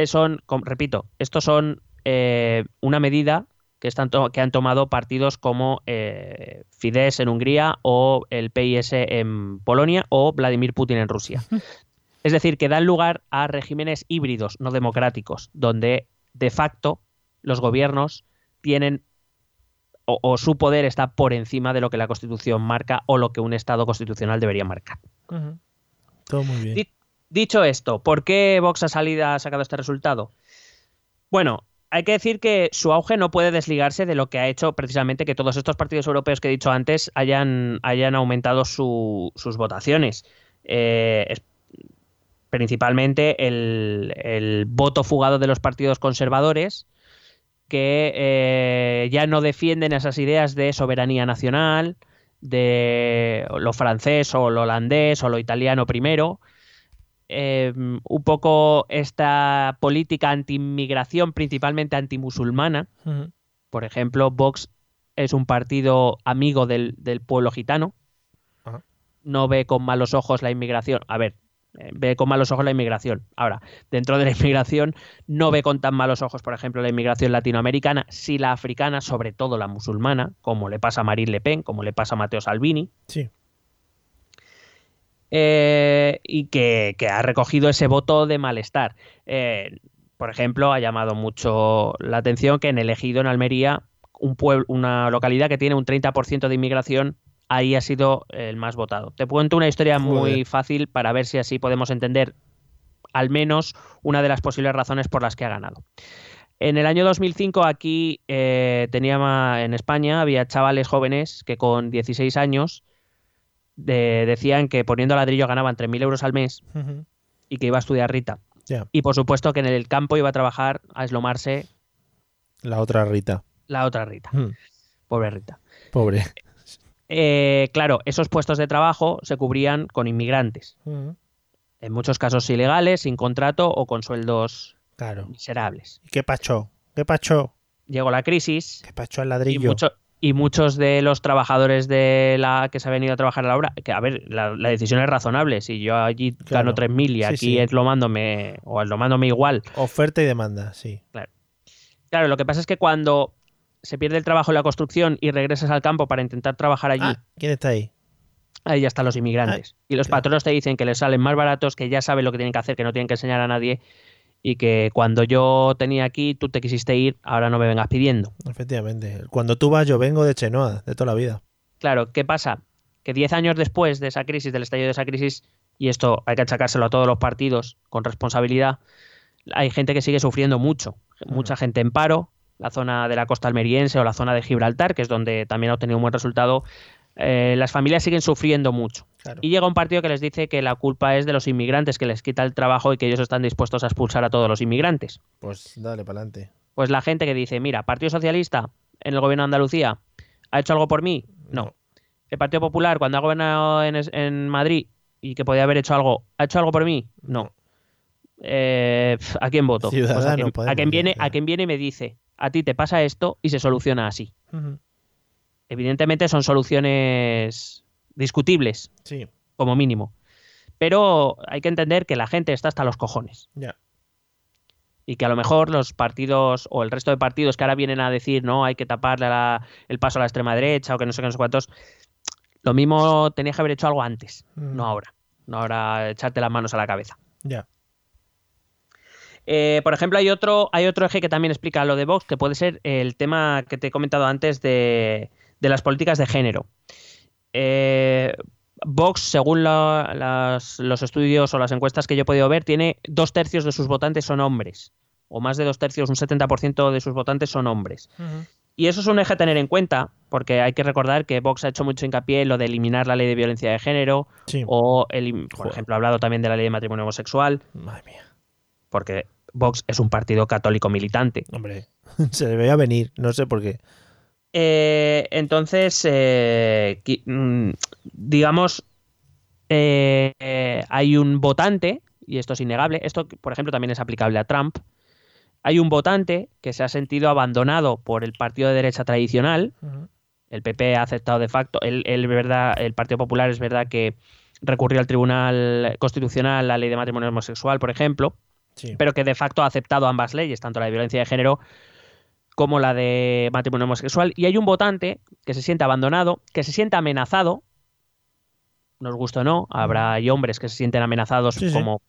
son, repito, estos son eh, una medida que, están que han tomado partidos como eh, Fidesz en Hungría o el PIS en Polonia o Vladimir Putin en Rusia. Es decir, que dan lugar a regímenes híbridos, no democráticos, donde de facto los gobiernos tienen o, su poder está por encima de lo que la Constitución marca o lo que un Estado constitucional debería marcar. Todo muy bien. dicho esto, ¿por qué Vox ha, salido, ha sacado este resultado? Bueno, hay que decir que su auge no puede desligarse de lo que ha hecho precisamente que todos estos partidos europeos que he dicho antes hayan, hayan aumentado sus votaciones. Eh, principalmente el, voto fugado de los partidos conservadores que eh, ya no defienden esas ideas de soberanía nacional, de lo francés o lo holandés o lo italiano primero, Em, un poco esta política anti-inmigración, principalmente antimusulmana. Por ejemplo, Vox es un partido amigo del, pueblo gitano. No ve con malos ojos la inmigración. A ver, ve con malos ojos la inmigración. Ahora, dentro de la inmigración no ve con tan malos ojos, por ejemplo, la inmigración latinoamericana, si la africana, sobre todo la musulmana, como le pasa a Marine Le Pen, como le pasa a Matteo Salvini. Sí. Eh, y que, que, ha recogido ese voto de malestar. Eh, por ejemplo, ha llamado mucho la atención que en el ejido en Almería, un pueblo, una localidad que tiene un 30% de inmigración, ahí ha sido el más votado. Te cuento una historia Joder. muy fácil para ver si así podemos entender al menos una de las posibles razones por las que ha ganado. En el año 2005 aquí eh, tenía en España había chavales jóvenes que con 16 años de, decían que poniendo ladrillo ganaban 3.000 euros al mes uh -huh. y que iba a estudiar Rita. Yeah. Y por supuesto que en el campo iba a trabajar a eslomarse. La otra Rita. La otra Rita. Hmm. Pobre Rita. Pobre. Eh, claro, esos puestos de trabajo se cubrían con inmigrantes. Uh -huh. En muchos casos ilegales, sin contrato o con sueldos claro. miserables. ¿Y qué pacho? ¿Qué pacho? Llegó la crisis. ¿Qué pacho al ladrillo? Y, mucho, y, muchos de los trabajadores de la que se han venido a trabajar a la obra, que a ver, la, la decisión es razonable. Si yo allí Claro. gano 3.000 y Sí, aquí sí. es lomándome, o es lomándome igual, Oferta y demanda, sí. Claro. Claro, lo que pasa es que cuando se pierde el trabajo en la construcción y regresas al campo para intentar trabajar allí, Ah, ¿Quién está ahí? ahí ya están los inmigrantes. y los claro. patronos te dicen que les salen más baratos, que ya saben lo que tienen que hacer, que no tienen que enseñar a nadie y que cuando yo tenía aquí, tú te quisiste ir, ahora no me vengas pidiendo. Efectivamente. Cuando tú vas, yo vengo de Chenoa, de toda la vida. Claro, ¿qué pasa? Que 10 años después de esa crisis, del estallido de esa crisis, y esto hay que achacárselo a todos los partidos con responsabilidad, hay gente que sigue sufriendo mucho. Mucha gente en paro, la zona de la costa almeriense o la zona de Gibraltar, que es donde también ha obtenido un buen resultado. eh, las familias siguen sufriendo mucho. Claro. Y llega un partido que les dice que la culpa es de los inmigrantes, que les quita el trabajo y que ellos están dispuestos a expulsar a todos los inmigrantes. Pues dale para adelante. Pues la gente que dice, mira, Partido Socialista en el gobierno de Andalucía, ¿ha hecho algo por mí? No. El Partido Popular, cuando ha gobernado en, es- en Madrid y que podía haber hecho algo, ¿ha hecho algo por mí? No. Eh, ¿A quién voto? Pues a, Ciudadano quien, a quien viene, a quien viene y me dice, a ti te pasa esto y se soluciona así. Evidentemente son soluciones discutibles, Sí, como mínimo. Pero hay que entender que la gente está hasta los cojones. y que a lo mejor los partidos o el resto de partidos que ahora vienen a decir no hay que taparle la- el paso a la extrema derecha o que no sé qué no sé cuántos lo mismo tenía que haber hecho algo antes Mm. no ahora no ahora echarte las manos a la cabeza Ya. Eh, por ejemplo hay otro hay otro eje que también explica lo de Vox que puede ser el tema que te he comentado antes de, de las políticas de género Eh, Vox, según la- las- los estudios o las encuestas que yo he podido ver, tiene dos tercios de sus votantes son hombres. O más de dos tercios, un 70% de sus votantes son hombres. Y eso es un eje a tener en cuenta, porque hay que recordar que Vox ha hecho mucho hincapié en lo de eliminar la ley de violencia de género, Sí. o, elim- por Joder. ejemplo, ha hablado también de la ley de matrimonio homosexual, Madre mía. porque Vox es un partido católico militante. Hombre, se le veía venir, no sé por qué. Eh, entonces, eh, mm, digamos, eh, hay un votante, y esto es innegable, esto, por ejemplo, también es aplicable a Trump, hay un votante que se ha sentido abandonado por el partido de derecha tradicional, el PP ha aceptado de facto, el, el, verdad, el Partido Popular es verdad que recurrió al Tribunal Constitucional la ley de matrimonio homosexual, por ejemplo, Sí. pero que de facto ha aceptado ambas leyes, tanto la de violencia de género como la de matrimonio homosexual. Y hay un votante que se siente abandonado, que se siente amenazado, nos gusta o no, habrá hay hombres que se sienten amenazados Sí, sí. como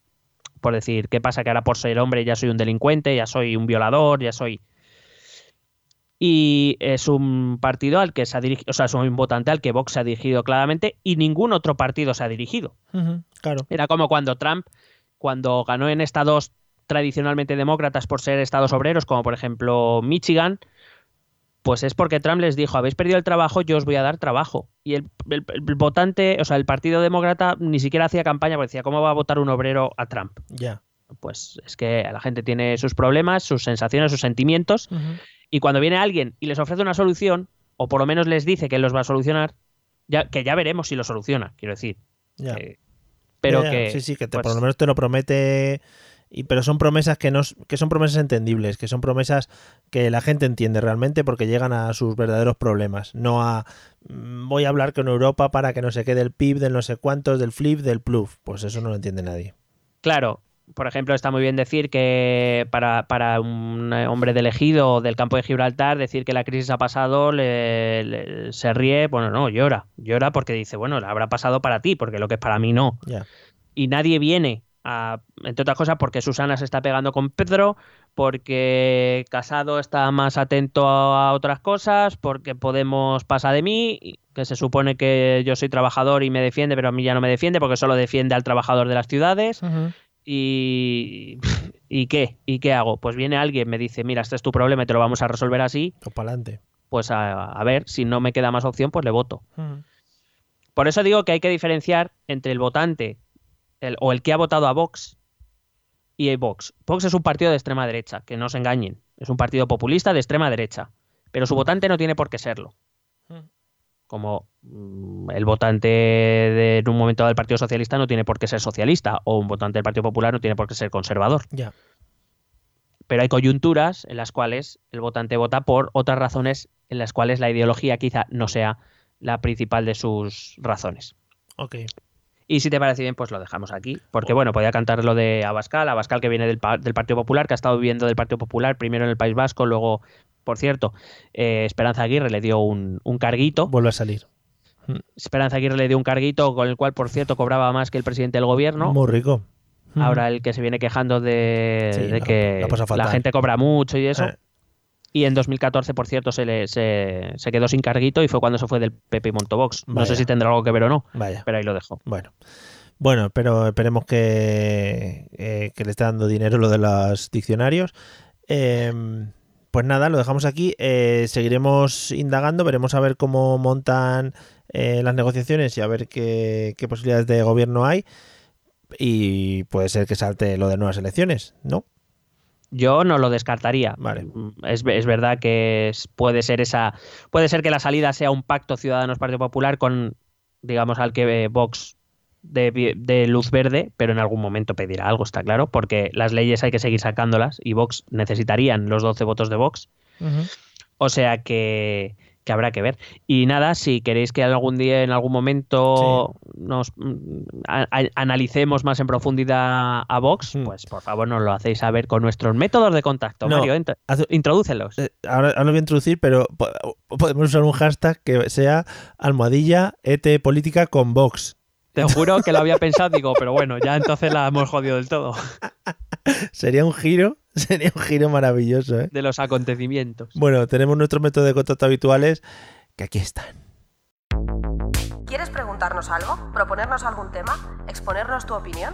por decir, ¿qué pasa? Que ahora por ser hombre ya soy un delincuente, ya soy un violador, ya soy... Y es un partido al que se ha dirigido, o sea, es un votante al que Vox se ha dirigido claramente y ningún otro partido se ha dirigido. Claro. Era como cuando Trump, cuando ganó en estados tradicionalmente demócratas por ser estados obreros, como por ejemplo Michigan, pues es porque Trump les dijo, habéis perdido el trabajo, yo os voy a dar trabajo. Y el, el- el votante, o sea, el Partido Demócrata ni siquiera hacía campaña porque decía, ¿cómo va a votar un obrero a Trump? Ya. Pues es que la gente tiene sus problemas, sus sensaciones, sus sentimientos, y cuando viene alguien y les ofrece una solución, o por lo menos les dice que los va a solucionar, ya, que ya veremos si lo soluciona, quiero decir. Eh, pero que... Sí, sí, que te- pues, por lo menos te lo promete y, pero son promesas que, no, que son promesas entendibles, que son promesas que la gente entiende realmente porque llegan a sus verdaderos problemas, no a mm, voy a hablar con Europa para que no se quede el PIB del no sé cuántos, del flip, del pluf. Pues eso no lo entiende nadie. Claro, por ejemplo, está muy bien decir que para, para un hombre de elegido del campo de Gibraltar, decir que la crisis ha pasado, le, se ríe, bueno, no, llora, llora porque dice, bueno, la habrá pasado para ti, porque lo que es para mí no. Y nadie viene, a, entre otras cosas, porque Susana se está pegando con Pedro, porque Casado está más atento a otras cosas, porque Podemos pasa de mí, que se supone que yo soy trabajador y me defiende, pero a mí ya no me defiende porque solo defiende al trabajador de las ciudades. Y, ¿Y qué? ¿Y qué hago? Pues viene alguien, me dice, mira, este es tu problema y te lo vamos a resolver así. Pues para adelante. Pues a, ver, si no me queda más opción, pues le voto. Por eso digo que hay que diferenciar entre el votante o el que ha votado a Vox y Vox. Vox es un partido de extrema derecha, que no se engañen. Es un partido populista de extrema derecha. Pero su votante no tiene por qué serlo como mm, el votante de, en un momento del Partido Socialista no tiene por qué ser socialista o un votante del Partido Popular no tiene por qué ser conservador. Ya. Pero hay coyunturas en las cuales el votante vota por otras razones en las cuales la ideología quizá no sea la principal de sus razones. Ok. Y si te parece bien, pues lo dejamos aquí. Porque, bueno, podía cantar lo de Abascal, Abascal que viene del, del, Partido Popular, que ha estado viviendo del Partido Popular, primero en el País Vasco, luego por cierto, eh, Esperanza Aguirre le dio un, carguito. Vuelve a salir. Mm. Esperanza Aguirre le dio un carguito con el cual, por cierto, cobraba más que el presidente del gobierno. Muy rico. Ahora el que se viene quejando de, que la, gente cobra mucho y eso. Eh. Y en 2014, por cierto, se, le, se, quedó sin carguito y fue cuando se fue del PP y Montobox. No sé si tendrá algo que ver o no, Vaya. pero ahí lo dejo. Bueno. Bueno, pero esperemos que, eh, que le esté dando dinero lo de los diccionarios. Eh, pues nada, lo dejamos aquí. Eh, seguiremos indagando, veremos a ver cómo montan eh, las negociaciones y a ver qué, posibilidades de gobierno hay. Y puede ser que salte lo de nuevas elecciones, ¿no? Yo no lo descartaría. Vale. Mm, es, verdad que puede ser esa. Puede ser que la salida sea un pacto Ciudadanos Partido Popular con, digamos, al que eh, Vox de, luz verde, pero en algún momento pedirá algo, está claro, porque las leyes hay que seguir sacándolas y Vox necesitarían los 12 votos de Vox. O sea que, habrá que ver. Y nada, si queréis que algún día, en algún momento, nos mm, analicemos más en profundidad a Vox, mm. pues por favor nos lo hacéis saber con nuestros métodos de contacto. Mario, introdúcelos. Eh, ahora, ahora, lo voy a introducir, pero podemos usar un hashtag que sea almohadilla ET política con Vox. Te juro que lo había pensado, digo, pero bueno, ya entonces la hemos jodido del todo. Sería un giro, sería un giro maravilloso, ¿eh? De los acontecimientos. Bueno, tenemos nuestros métodos de contacto habituales que aquí están. ¿Quieres preguntarnos algo? ¿Proponernos algún tema? ¿Exponernos tu opinión?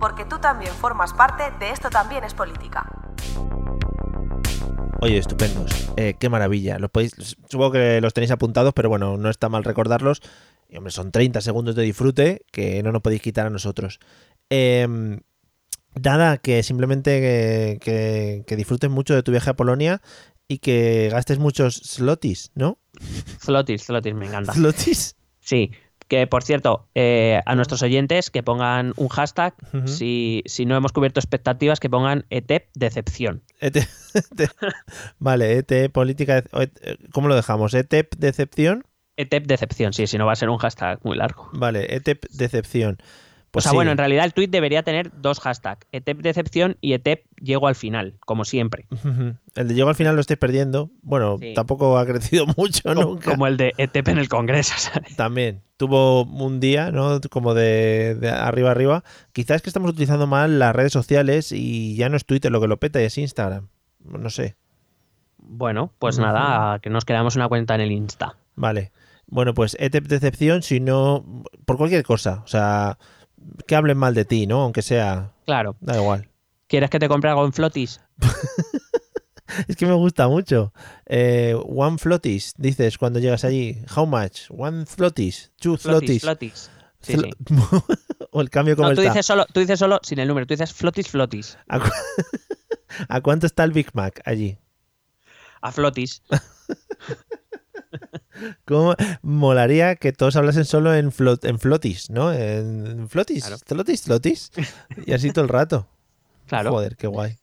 porque tú también formas parte de Esto también es política. Oye, estupendos. Eh, qué maravilla. Los podéis, supongo que los tenéis apuntados, pero bueno, no está mal recordarlos. Y hombre, son 30 segundos de disfrute que no nos podéis quitar a nosotros. Em, nada, que simplemente que, que, disfrutes mucho de tu viaje a Polonia y que gastes muchos slotis, ¿no? Slotis, slotis, me encanta. ¿Slotis? Sí, que por cierto, eh, a nuestros oyentes que pongan un hashtag, si, no hemos cubierto expectativas, que pongan ETEP decepción. vale, ETEP política. ¿Cómo lo dejamos? ¿ETEP decepción? ETEP decepción, sí, si no va a ser un hashtag muy largo. Vale, ETEP decepción. Pues o sea, bueno, en realidad el tweet debería tener dos hashtags, ETEP decepción y ETEP llego al final, como siempre. El de llego al final lo estáis perdiendo. Bueno, tampoco ha crecido mucho como, nunca. Como el de ETEP en el Congreso, ¿sabes? También. Tuvo un día, ¿no? Como de, arriba arriba. Quizás es que estamos utilizando mal las redes sociales y ya no es Twitter lo que lo peta, es Instagram. No sé. Bueno, pues nada, que nos quedamos una cuenta en el Insta. Vale. Bueno, pues ETEP decepción, si no, por cualquier cosa. O sea, que hablen mal de ti, ¿no? Aunque sea. Claro. Da igual. ¿Quieres que te compre algo en flotis? Es que me gusta mucho. Eh, one flotis, dices cuando llegas allí. How much? One flotis. Two flotis. Flotis. Sí, o el cambio como No, tú está. dices, solo, tú dices solo sin el número, tú dices flotis, flotis. ¿A, cu- ¿A cuánto está el Big Mac allí? A flotis. ¿Cómo molaría que todos hablasen solo en, flot, en flotis, ¿no? En flotis, Claro. flotis, flotis. Y así todo el rato. Claro. Joder, qué guay.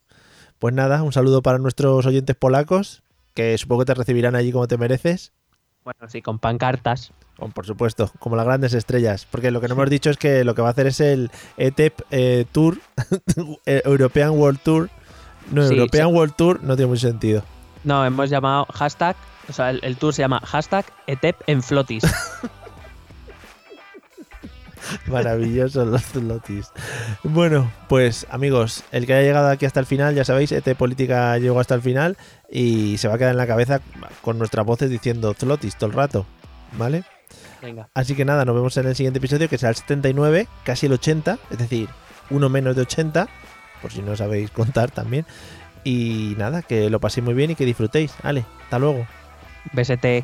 Pues nada, un saludo para nuestros oyentes polacos, que supongo que te recibirán allí como te mereces. Bueno, sí, con pancartas. Oh, por supuesto, como las grandes estrellas. Porque lo que no hemos dicho es que lo que va a hacer es el ETEP eh, Tour, eh, European World Tour. No, Sí, European sí. World Tour no tiene mucho sentido. No, hemos llamado hashtag, o sea, el, el tour se llama hashtag ETEP en flotis. Maravillosos los slotis. Bueno, pues amigos, el que haya llegado aquí hasta el final, ya sabéis, ET Política llegó hasta el final y se va a quedar en la cabeza con nuestras voces diciendo slotis todo el rato, ¿vale? Venga. Así que nada, nos vemos en el siguiente episodio, que será el 79, casi el 80, es decir, uno menos de 80, por si no sabéis contar también. Y nada, que lo paséis muy bien y que disfrutéis. Vale, hasta luego. BST.